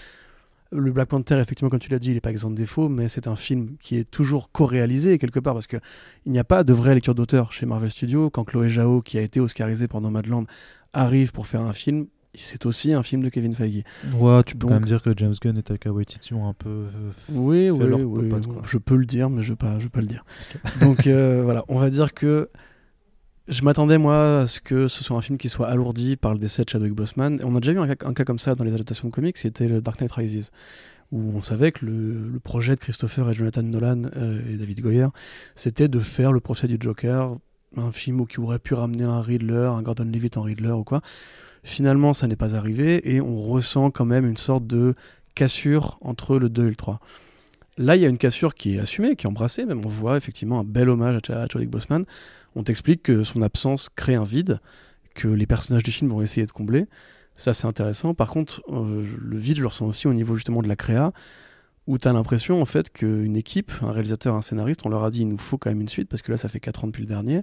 Le Black Panther, effectivement, comme tu l'as dit, il n'est pas exempt de défaut, mais c'est un film qui est toujours co-réalisé quelque part parce qu'il n'y a pas de vraie lecture d'auteur chez Marvel Studios. Quand Chloé Zhao, qui a été oscarisée pendant Madland, arrive pour faire un film, c'est aussi un film de Kevin Feige. Ouais, tu peux quand même dire que James Gunn et Taika Waititi ont un peu. Euh, oui, oui, oui. je peux le dire, mais je ne vais pas, je pas le dire. Donc euh, voilà, on va dire que je m'attendais, moi, à ce que ce soit un film qui soit alourdi par le décès de Chadwick Boseman. On a déjà vu un cas, comme ça dans les adaptations de comics, c'était le Dark Knight Rises, où on savait que le, projet de Christopher et Jonathan Nolan euh, et David Goyer, c'était de faire le procès du Joker, un film qui aurait pu ramener un Riddler, un Gordon Levitt en Riddler ou quoi. Finalement, ça n'est pas arrivé, et on ressent quand même une sorte de cassure entre le 2 et le 3. Là, il y a une cassure qui est assumée, qui est embrassée, même on voit effectivement un bel hommage à Chadwick Boseman. On t'explique que son absence crée un vide, que les personnages du film vont essayer de combler. Ça, c'est intéressant. Par contre, euh, le vide, je le ressens aussi au niveau justement de la créa, où tu as l'impression en fait qu'une équipe, un réalisateur, un scénariste, on leur a dit il nous faut quand même une suite, parce que là, ça fait 4 ans depuis le dernier.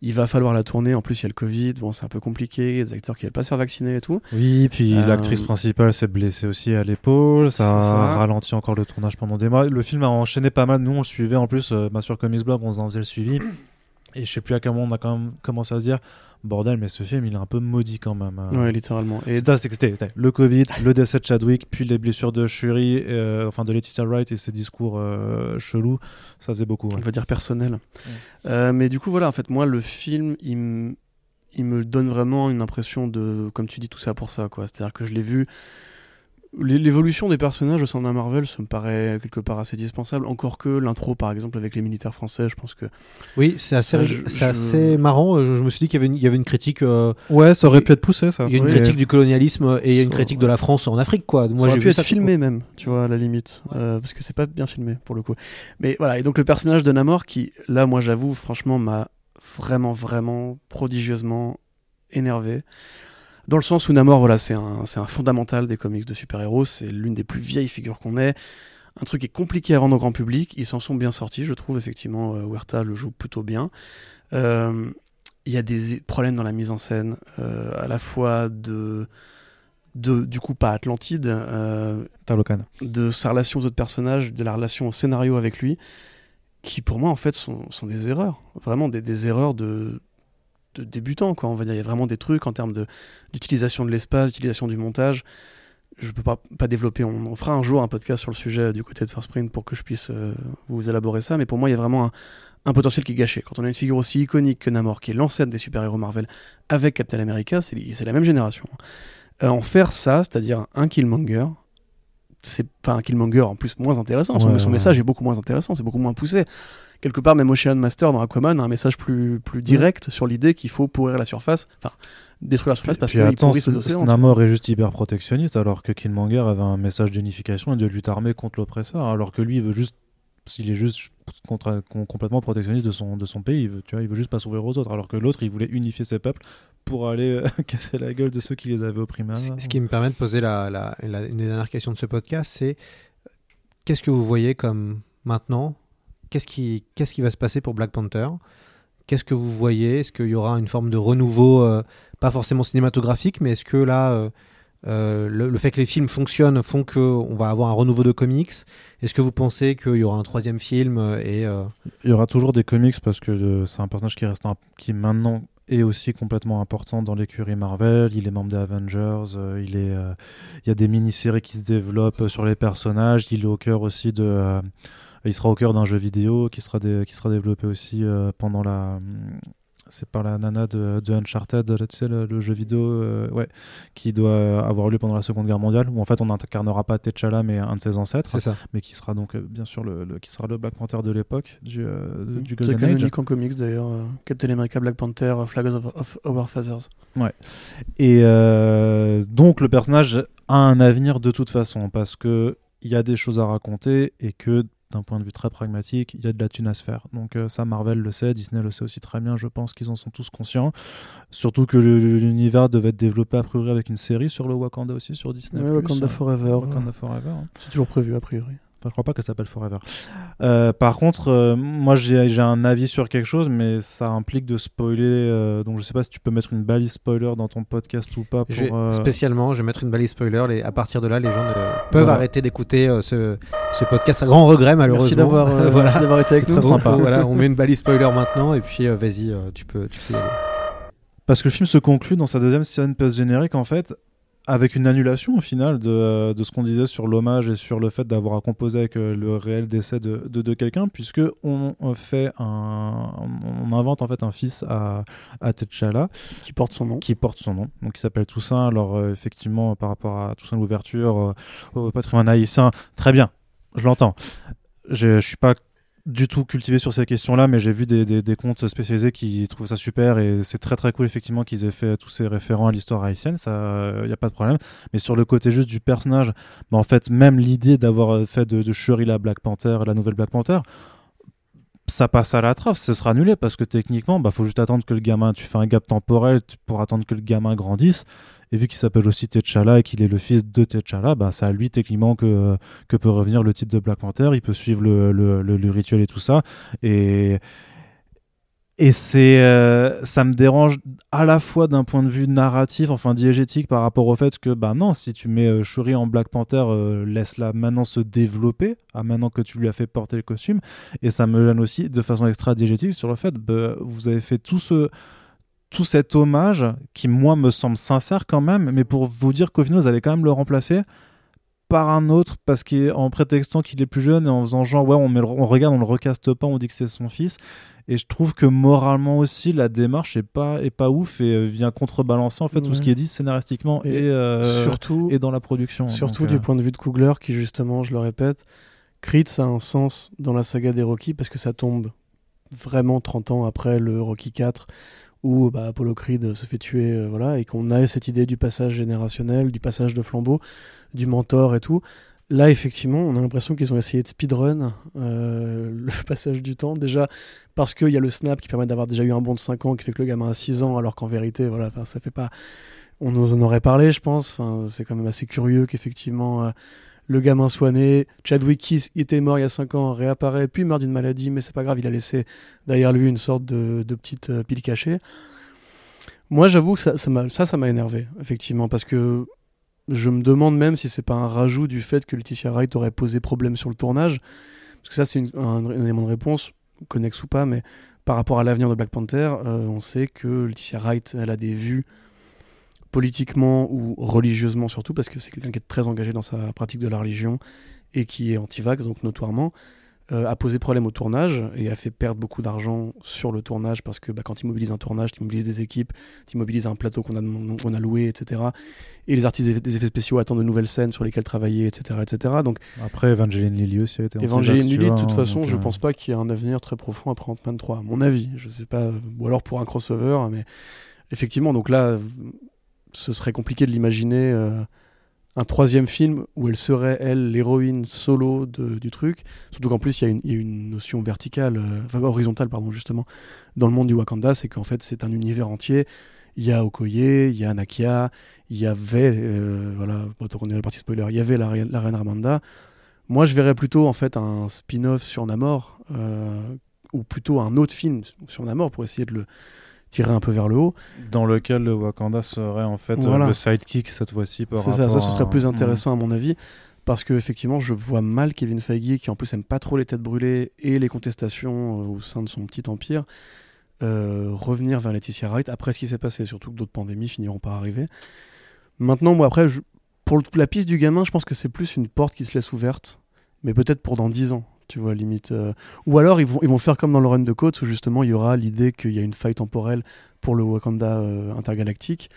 Il va falloir la tourner. En plus, il y a le Covid. Bon, c'est un peu compliqué. Il y a des acteurs qui veulent pas se faire vacciner et tout. Oui, puis Euh, l'actrice principale s'est blessée aussi à l'épaule. Ça a ralenti encore le tournage pendant des mois. Le film a enchaîné pas mal. Nous, on le suivait en plus euh, bah, sur Comics Blog, on en faisait le suivi. Et je sais plus à quel moment on a quand même commencé à se dire bordel, mais ce film il est un peu maudit quand même. euh. Ouais, littéralement. Et- C'était c'est que c'était- c'était le Covid, le décès de Chadwick, puis les blessures de Shuri, euh, enfin de Laetitia Wright et ses discours euh, chelous. Ça faisait beaucoup. ouais. on va dire personnel. Euh, mais du coup, voilà, en fait, moi, le film, il, m- il me donne vraiment une impression de, comme tu dis, tout ça pour ça, quoi. C'est-à-dire que je l'ai vu. L'é- L'évolution des personnages au sein d'un Marvel, ça me paraît quelque part assez dispensable. Encore que l'intro, par exemple, avec les militaires français, je pense que. Oui, c'est assez, Ça, rig- je- c'est je- assez marrant. Je, je me suis dit qu'il y avait une, il y avait une critique. euh, Ouais, ça aurait pu être poussé, ça. Il y a une Oui. critique du colonialisme et il y a une critique de la France en Afrique, quoi. ça Moi, aurait j'ai pu vu être ça filmé même, tu vois, à la limite, Euh, parce que c'est pas bien filmé pour le coup. Mais voilà, et donc le personnage de Namor, qui, là, moi, j'avoue, franchement, m'a vraiment, vraiment prodigieusement énervé. Dans le sens où Namor, voilà, c'est un, c'est un fondamental des comics de super-héros, c'est l'une des plus vieilles figures qu'on ait. Un truc qui est compliqué à rendre au grand public, ils s'en sont bien sortis, je trouve, effectivement, euh, Huerta le joue plutôt bien. Euh, Il y a des problèmes dans la mise en scène, euh, à la fois de, de, du coup, pas Atlantide, de sa relation aux autres personnages, de la relation au scénario avec lui, qui pour moi en fait sont, sont des erreurs, vraiment des, des erreurs de, de débutants quoi. On va dire, il y a vraiment des trucs en termes d'utilisation de l'espace, d'utilisation du montage. Je peux pas, pas développer. On, on fera un jour un podcast sur le sujet du côté de First Print pour que je puisse euh, vous élaborer ça. Mais pour moi, il y a vraiment un, un potentiel qui est gâché. Quand on a une figure aussi iconique que Namor, qui est l'ancêtre des super-héros Marvel, avec Captain America, c'est la même génération. Euh, en faire ça, c'est-à-dire un Killmonger, c'est pas un Killmonger en plus moins intéressant. Son, Ouais, son ouais. message est beaucoup moins intéressant, c'est beaucoup moins poussé. Quelque part, même Ocean Master dans Aquaman a un message plus, plus direct sur l'idée qu'il faut pourrir la surface, enfin détruire la surface parce Puis qu'il attends, pourrissent les océans. Namor est juste hyper protectionniste alors que Killmonger avait un message d'unification et de lutte armée contre l'oppresseur alors que lui il veut juste s'il est juste com- complètement protectionniste de son, de son pays, il veut, tu vois, il veut juste pas s'ouvrir aux autres alors que l'autre il voulait unifier ses peuples pour aller euh, casser la gueule de ceux qui les avaient opprimés. Ce qui me permet de poser la, la- la- une des dernières questions de ce podcast, c'est qu'est-ce que vous voyez comme maintenant Qu'est-ce qui, va se passer pour Black Panther? Qu'est-ce que vous voyez? Est-ce qu'il y aura une forme de renouveau, euh, pas forcément cinématographique, mais est-ce que là, euh, euh, le, fait que les films fonctionnent font qu'on va avoir un renouveau de comics? Est-ce que vous pensez qu'il y aura un troisième film et Il y aura toujours des comics parce que c'est un personnage qui reste qui maintenant est aussi complètement important dans l'écurie Marvel. Il est membre des Avengers. il y a des mini-séries qui se développent sur les personnages. Il est au cœur aussi de. Il sera au cœur d'un jeu vidéo qui sera dé- qui sera développé aussi euh, pendant la. hum, C'est par la nana de, de Uncharted, là, tu sais, le, le jeu vidéo, euh, ouais, qui doit avoir lieu pendant la Seconde Guerre mondiale, où en fait on n'incarnera pas T'Challa, mais un de ses ancêtres, C'est ça. mais qui sera donc euh, bien sûr le, le- qui sera le Black Panther de l'époque du, euh, du C'est Golden Age. canonique en comics d'ailleurs. Captain America, Black Panther, Flag of, of Our Fathers. Ouais. Et donc le personnage a un avenir de toute façon parce que il y a des choses à raconter et que d'un point de vue très pragmatique, il y a de la thune à se faire. Donc euh, ça, Marvel le sait, Disney le sait aussi très bien. Je pense qu'ils en sont tous conscients. Surtout que l'univers devait être développé a priori avec une série sur le Wakanda aussi sur Disney. Ouais, Wakanda Forever. Wakanda Forever. hein. C'est toujours prévu a priori. Enfin, je crois pas qu'elle s'appelle Forever. Euh, par contre, euh, moi j'ai un avis sur quelque chose, mais ça implique de spoiler. euh, donc je sais pas si tu peux mettre une balise spoiler dans ton podcast ou pas. Pour, Je vais- Spécialement, je vais mettre une balise spoiler. Les, à partir de là, les gens ne peuvent Voilà. arrêter d'écouter ce, ce podcast à grand regret, malheureusement. Merci d'avoir, Voilà. été avec nous. très sympa. voilà, on met une balise spoiler maintenant, et puis vas-y, tu peux, tu peux y aller. Parce que le film se conclut dans sa deuxième scène post-générique, en fait, avec une annulation au final de, euh, de ce qu'on disait sur l'hommage et sur le fait d'avoir à composer avec euh, le réel décès de, de, de quelqu'un, puisque on fait un, on, on invente en fait un fils à, à T'Challa Qui porte son nom. qui porte son nom, donc il s'appelle Toussaint. Alors euh, effectivement, par rapport à Toussaint l'ouverture euh, au patrimoine haïtien, très bien, je l'entends. Je, je suis pas du tout cultivé sur ces questions-là, mais j'ai vu des, des, comptes spécialisés qui trouvent ça super et c'est très très cool effectivement qu'ils aient fait tous ces référents à l'histoire haïtienne, ça, il n'y a pas de problème. Mais sur le côté juste du personnage, bah, en fait, même l'idée d'avoir fait de, de Shuri la Black Panther, la nouvelle Black Panther, ça passe à la trace, ce sera annulé parce que techniquement, bah faut juste attendre que le gamin, tu fais un gap temporel pour attendre que le gamin grandisse. Et vu qu'il s'appelle aussi T'Challa et qu'il est le fils de T'Challa, bah c'est à lui techniquement que, que peut revenir le titre de Black Panther. Il peut suivre le, le, le rituel et tout ça. Et, et c'est, euh, ça me dérange à la fois d'un point de vue narratif, enfin diégétique, par rapport au fait que, bah non, si tu mets euh, Shuri en Black Panther, euh, laisse-la maintenant se développer, à maintenant que tu lui as fait porter le costume. Et ça me gêne aussi de façon extra diégétique sur le fait, bah, vous avez fait tout ce, tout cet hommage qui, moi, me semble sincère quand même, mais pour vous dire qu'au final, vous allez quand même le remplacer par un autre parce qu'en prétextant qu'il est plus jeune et en faisant genre ouais on, met on regarde on le recaste pas on dit que c'est son fils et je trouve que moralement aussi, la démarche est pas, est pas ouf et euh, vient contrebalancer en fait tout ce qui est dit scénaristiquement et, euh, surtout, et dans la production. Surtout du euh, point de vue de Kugler qui justement, je le répète, Creed ça a un sens dans la saga des Rocky parce que ça tombe vraiment 30 ans après le Rocky 4 où bah, Apollo Creed se fait tuer, voilà, et qu'on a cette idée du passage générationnel, du passage de flambeau, du mentor et tout. Là, effectivement, on a l'impression qu'ils ont essayé de speedrun euh, le passage du temps. Déjà, parce qu'il y a le snap qui permet d'avoir déjà eu un bond de 5 ans qui fait que le gamin a 6 ans, alors qu'en vérité, voilà, ça fait pas. On nous en aurait parlé, je pense. Enfin, c'est quand même assez curieux qu'effectivement. Euh, le gamin soit né, Chadwick Kiss était mort il y a 5 ans, réapparaît, puis meurt d'une maladie, mais c'est pas grave, il a laissé derrière lui une sorte de, petite euh, pile cachée. Moi, j'avoue que ça, ça, ça m'a énervé, effectivement, parce que je me demande même si c'est pas un rajout du fait que Laetitia Wright aurait posé problème sur le tournage. Parce que ça, c'est un, élément de réponse, connexe ou pas, mais par rapport à l'avenir de Black Panther, euh, on sait que Laetitia Wright, elle a des vues politiquement ou religieusement surtout, parce que c'est quelqu'un qui est très engagé dans sa pratique de la religion et qui est anti-vax, donc notoirement. Euh, a posé problème au tournage et a fait perdre beaucoup d'argent sur le tournage parce que bah, quand tu mobilises un tournage, tu mobilises des équipes, tu mobilises un plateau qu'on a, qu'on a loué, etc. Et les artistes des effets spéciaux attendent de nouvelles scènes sur lesquelles travailler, etc. etc. Donc, après, Evangeline Lilly aussi a été Evangeline Lilly, de toute façon, je euh, pense pas qu'il y ait un avenir très profond après Ant-Man 3, à mon avis. Je sais pas, ou alors pour un crossover, mais effectivement, donc là, ce serait compliqué de l'imaginer. Euh, un troisième film où elle serait, elle, l'héroïne solo du truc. Surtout qu'en plus, il y, a une notion verticale, euh, enfin horizontale, pardon, justement, dans le monde du Wakanda, c'est qu'en fait, c'est un univers entier. Il y a Okoye, il y a Nakia, il y avait, euh, voilà, qu'on est la partie spoiler, il y avait la, la, reine Ramonda. Moi, je verrais plutôt, en fait, un spin-off sur Namor, euh, ou plutôt un autre film sur Namor pour essayer de le tirer un peu vers le haut. Dans lequel le Wakanda serait en fait euh, le sidekick cette fois-ci. C'est ça, ça ce serait plus intéressant à mon avis. Parce que effectivement, je vois mal Kevin Feige, qui en plus aime pas trop les têtes brûlées et les contestations euh, au sein de son petit empire, euh, revenir vers Laetitia Wright après ce qui s'est passé. Surtout que d'autres pandémies finiront par arriver. Maintenant, moi après, pour la piste du gamin, je pense que c'est plus une porte qui se laisse ouverte, mais peut-être pour dans 10 ans tu vois, limite. Euh. Ou alors ils vont, ils vont faire comme dans le Run de Coates, où justement il y aura l'idée qu'il y a une faille temporelle pour le Wakanda euh, intergalactique.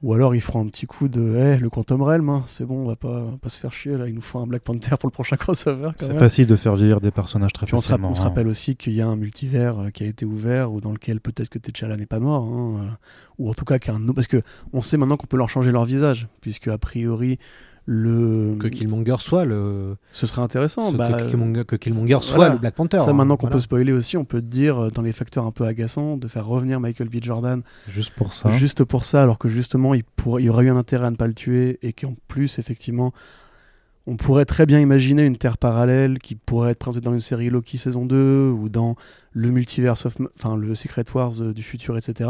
Ou alors ils feront un petit coup de hey, le Quantum Realm, hein, c'est bon, on va pas, pas se faire chier là, il nous faut un Black Panther pour le prochain crossover. C'est facile de faire vieillir des personnages très facilement. On se, hein. rappelle aussi qu'il y a un multivers euh, qui a été ouvert ou dans lequel peut-être que T'Challa n'est pas mort, hein, ou en tout cas qu'un parce que on sait maintenant qu'on peut leur changer leur visage, puisque a priori le que Killmonger soit le ce serait intéressant bah, que, Killmonger, que Killmonger soit le Black Panther ça maintenant qu'on peut spoiler aussi on peut dire euh, dans les facteurs un peu agaçants de faire revenir Michael B. Jordan juste pour ça. juste pour ça alors que justement il pourrait il y aurait eu un intérêt à ne pas le tuer et qu'en plus effectivement on pourrait très bien imaginer une terre parallèle qui pourrait être présentée dans une série Loki saison 2 ou dans le multiverse enfin le Secret Wars euh, du futur etc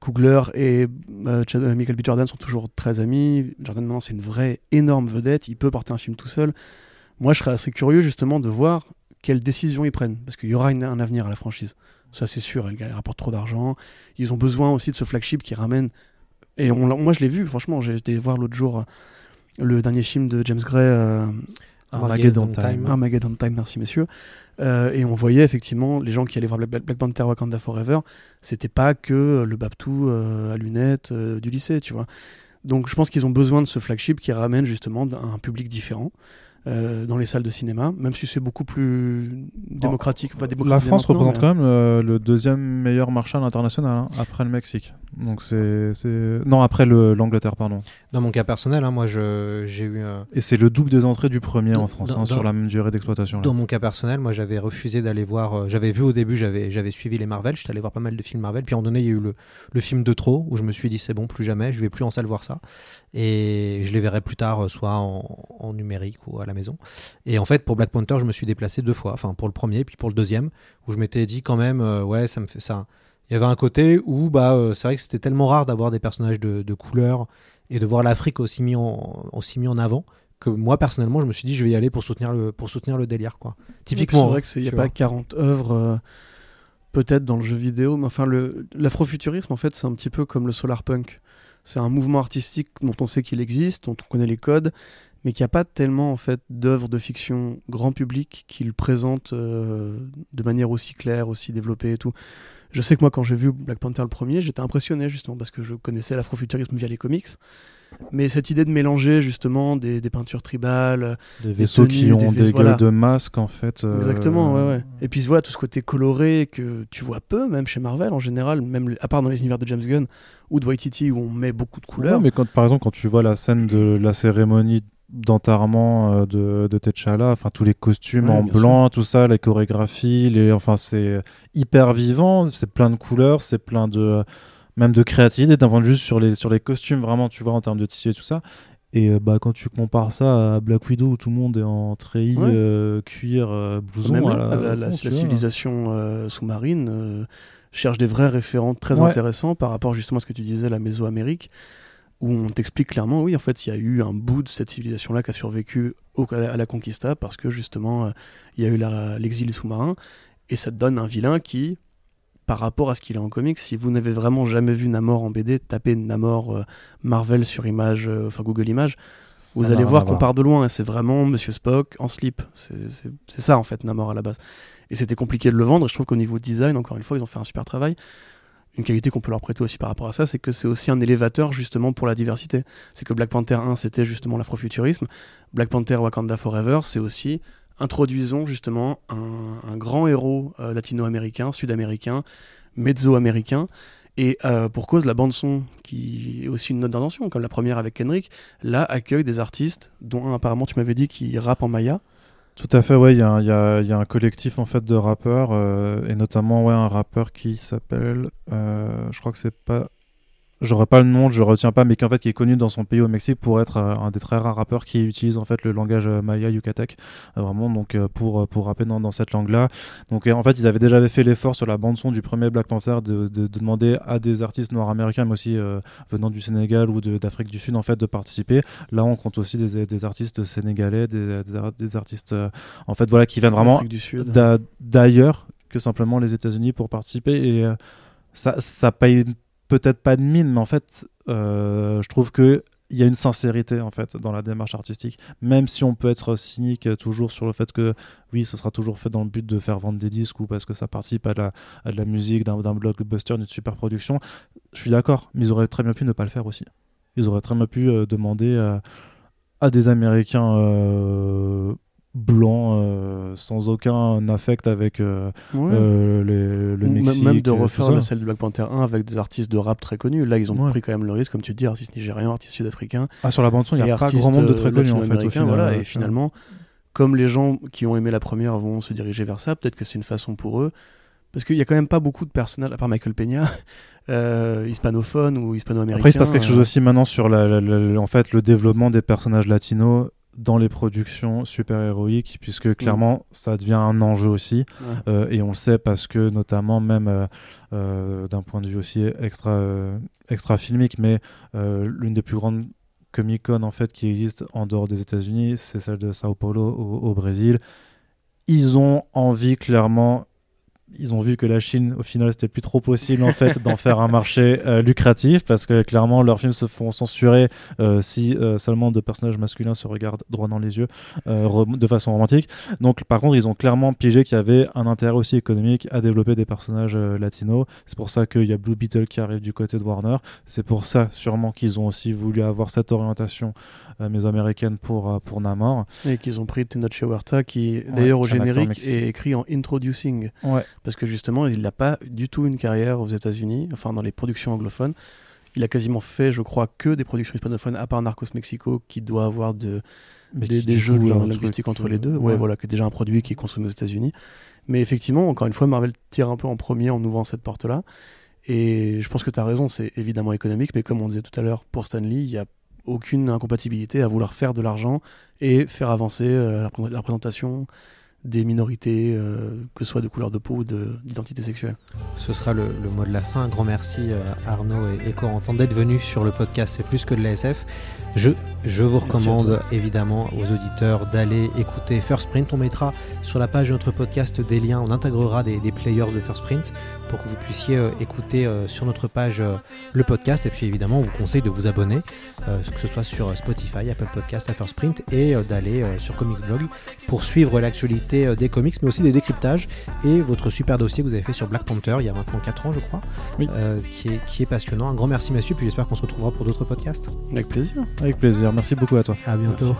Kugler et euh, euh, Michael B. Jordan sont toujours très amis. Jordan, maintenant, c'est une vraie énorme vedette. Il peut porter un film tout seul. Moi, je serais assez curieux, justement, de voir quelles décisions ils prennent. Parce qu'il y aura un avenir à la franchise. Ça, c'est sûr. Elle, rapporte trop d'argent. Ils ont besoin aussi de ce flagship qui ramène. Et moi, je l'ai vu, franchement. J'ai été voir l'autre jour euh, le dernier film de James Gray. Armageddon Time. Armageddon Time, merci messieurs. Euh, et on voyait effectivement les gens qui allaient voir Black, Panther Wakanda Forever, c'était pas que le Babtou euh, à lunettes euh, du lycée, tu vois. Donc je pense qu'ils ont besoin de ce flagship qui ramène justement un public différent, euh, dans les salles de cinéma, même si c'est beaucoup plus démocratique. Enfin, la France représente quand même euh, le deuxième meilleur marché à l'international hein, après le Mexique. Donc c'est non après l'Angleterre pardon. Dans mon cas personnel, hein, moi j'ai eu. Et c'est le double des entrées du premier en France hein, sur la même durée d'exploitation. Dans mon cas personnel, moi j'avais refusé d'aller voir. Euh, j'avais vu au début, j'avais j'avais suivi les Marvel, j'étais allé voir pas mal de films Marvel. Puis en donné, il y a eu le, le film de trop où je me suis dit c'est bon, plus jamais, je vais plus en salle voir ça. Et je les verrai plus tard, soit en, en numérique ou à la maison. Et en fait, pour Black Panther, je me suis déplacé deux fois. Enfin, pour le premier, puis pour le deuxième, où je m'étais dit quand même, euh, ouais, ça me fait ça. Il y avait un côté où, bah, euh, c'est vrai que c'était tellement rare d'avoir des personnages de, de, couleur et de voir l'Afrique aussi mis en, aussi mis en avant que moi personnellement je me suis dit je vais y aller pour soutenir le pour soutenir le délire quoi typiquement c'est vrai qu'il n'y a pas 40 œuvres euh, peut-être dans le jeu vidéo mais enfin l'afrofuturisme en fait c'est un petit peu comme le solar punk c'est un mouvement artistique dont on sait qu'il existe dont on connaît les codes mais qu'il n'y a pas tellement en fait d'œuvres de fiction grand public qui le présentent euh, de manière aussi claire, aussi développée et tout. Je sais que moi quand j'ai vu Black Panther le premier, j'étais impressionné justement parce que je connaissais l'afrofuturisme via les comics. Mais cette idée de mélanger justement des, peintures tribales, des vaisseaux qui ont des, gueules de masques en fait. Euh, Exactement, ouais, ouais. Et puis voilà tout ce côté coloré que tu vois peu, même chez Marvel en général, même à part dans les univers de James Gunn ou de Waititi où on met beaucoup de couleurs. mais quand par exemple quand tu vois la scène de la cérémonie d'enterrement euh, de, de T'Challa, enfin tous les costumes en blanc, tout ça, les chorégraphies, les, enfin c'est hyper vivant, c'est plein de couleurs, c'est plein de même de créativité d'un point de vue sur les sur les costumes vraiment, tu vois en termes de tissu et tout ça. Et euh, bah quand tu compares ça à Black Widow où tout le monde est en treillis, euh, cuir, blouson, même la, la, civilisation sous-marine cherche des vrais référents très intéressants par rapport justement à ce que tu disais la Mésoamérique où on t'explique clairement, oui, en fait, il y a eu un bout de cette civilisation-là qui a survécu au, à la Conquista parce que justement, euh, il y a eu l'exil sous-marin et ça te donne un vilain qui, par rapport à ce qu'il est en comics, si vous n'avez vraiment jamais vu Namor en BD, tapez Namor euh, Marvel sur image, euh, enfin Google Images, vous allez voir qu'on part de loin. C'est vraiment Monsieur Spock en slip. C'est ça en fait Namor à la base. Et c'était compliqué de le vendre. Et je trouve qu'au niveau design, encore une fois, ils ont fait un super travail une qualité qu'on peut leur prêter aussi par rapport à ça, c'est que c'est aussi un élévateur justement pour la diversité. C'est que Black Panther 1, c'était justement l'afrofuturisme. Black Panther Wakanda Forever, c'est aussi introduisons justement un, grand héros euh, latino-américain, sud-américain, mezzo-américain. Et euh, pour cause, la bande-son, qui est aussi une note d'intention, comme la première avec Kendrick, là accueille des artistes, dont un apparemment tu m'avais dit qui rappe en maya. Tout à fait, ouais, il y, y, a un collectif en fait de rappeurs euh, et notamment ouais un rappeur qui s'appelle, euh, je crois que c'est pas j'aurais pas le nom, je retiens pas, mais qui en fait qui est connu dans son pays au Mexique pour être euh, un des très rares rappeurs qui utilise en fait le langage euh, maya yucatec, euh, vraiment donc pour pour rapper dans, dans cette langue-là. Donc en fait ils avaient déjà fait l'effort sur la bande son du premier Black Panther de, de, demander à des artistes noirs américains, mais aussi venant du Sénégal ou d'Afrique du Sud en fait de participer. Là on compte aussi des, des artistes sénégalais, des, des, artistes en fait voilà qui viennent vraiment d'ailleurs que simplement les États-Unis pour participer et ça ça paye peut-être pas de mine, mais en fait, euh, je trouve que il y a une sincérité en fait dans la démarche artistique, même si on peut être cynique toujours sur le fait que oui, ce sera toujours fait dans le but de faire vendre des disques ou parce que ça participe à, de la musique, d'un blockbuster, d'une super production. Je suis d'accord, mais ils auraient très bien pu ne pas le faire aussi. Ils auraient très bien pu euh, demander à des Américains euh, blanc euh, sans aucun affect avec euh, euh, les, le Mexique même de refaire la celle de Black Panther 1 avec des artistes de rap très connus. Là ils ont pris quand même le risque comme tu dis artistes nigériens artistes sud-africains. Ah sur la bande son il y a pas grand nombre de très connus en fait voilà. et finalement comme les gens qui ont aimé la première vont se diriger vers ça peut-être que c'est une façon pour eux. Parce qu'il y a quand même pas beaucoup de personnages, à part Michael Peña, euh, hispanophones ou hispano-américains. Après, il se passe quelque chose aussi maintenant sur la, en fait, le développement des personnages latinos dans les productions super-héroïques, puisque mm. clairement, ça devient un enjeu aussi. Euh, et on le sait parce que, notamment, même euh, euh, d'un point de vue aussi extra, extra filmique, mais l'une des plus grandes Comic-Con en fait, qui existe en dehors des États-Unis, c'est celle de Sao Paulo au, au Brésil. Ils ont envie clairement ils ont vu que la Chine, au final, c'était plus trop possible en fait d'en faire un marché euh, lucratif parce que clairement leurs films se font censurer euh, si euh, seulement deux personnages masculins se regardent droit dans les yeux de façon romantique. Donc, par contre, ils ont clairement piégé qu'il y avait un intérêt aussi économique à développer des personnages latinos. C'est pour ça qu'il y a Blue Beetle qui arrive du côté de Warner. C'est pour ça, sûrement, qu'ils ont aussi voulu avoir cette orientation mésoaméricaine pour, pour Namor. Et qu'ils ont pris Tenoch Huerta, qui d'ailleurs au générique est écrit en Introducing. Parce que justement, il n'a pas du tout une carrière aux États-Unis, enfin dans les productions anglophones. Il a quasiment fait, je crois, que des productions hispanophones, à part Narcos Mexico, qui doit avoir de, des, jeux linguistiques entre les deux. Ouais, voilà, qui est déjà un produit qui est consommé aux États-Unis. Mais effectivement, encore une fois, Marvel tire un peu en premier en ouvrant cette porte-là. Et je pense que tu as raison, c'est évidemment économique, mais comme on disait tout à l'heure, pour Stanley, il n'y a aucune incompatibilité à vouloir faire de l'argent et faire avancer euh, la, la, représentation des minorités, euh, que ce soit de couleur de peau ou d'identité sexuelle. Ce sera le, mot de la fin. Un grand merci euh, Arnaud et, et Corentin d'être venus sur le podcast C'est plus que de l'ASF. Je, je vous recommande évidemment aux auditeurs d'aller écouter First Print. On mettra sur la page de notre podcast des liens, on intégrera des, des players de First Print pour que vous puissiez euh, écouter euh, sur notre page euh, le podcast. Et puis évidemment, on vous conseille de vous abonner, que ce soit sur Spotify, Apple Podcast, First Print et d'aller sur Comics Blog pour suivre l'actualité des comics, mais aussi des décryptages et votre super dossier que vous avez fait sur Black Panther il y a maintenant 4 ans, je crois, qui, est, qui est passionnant. Un grand merci, monsieur, puis j'espère qu'on se retrouvera pour d'autres podcasts. Avec plaisir. Avec plaisir. Merci beaucoup à toi. À bientôt.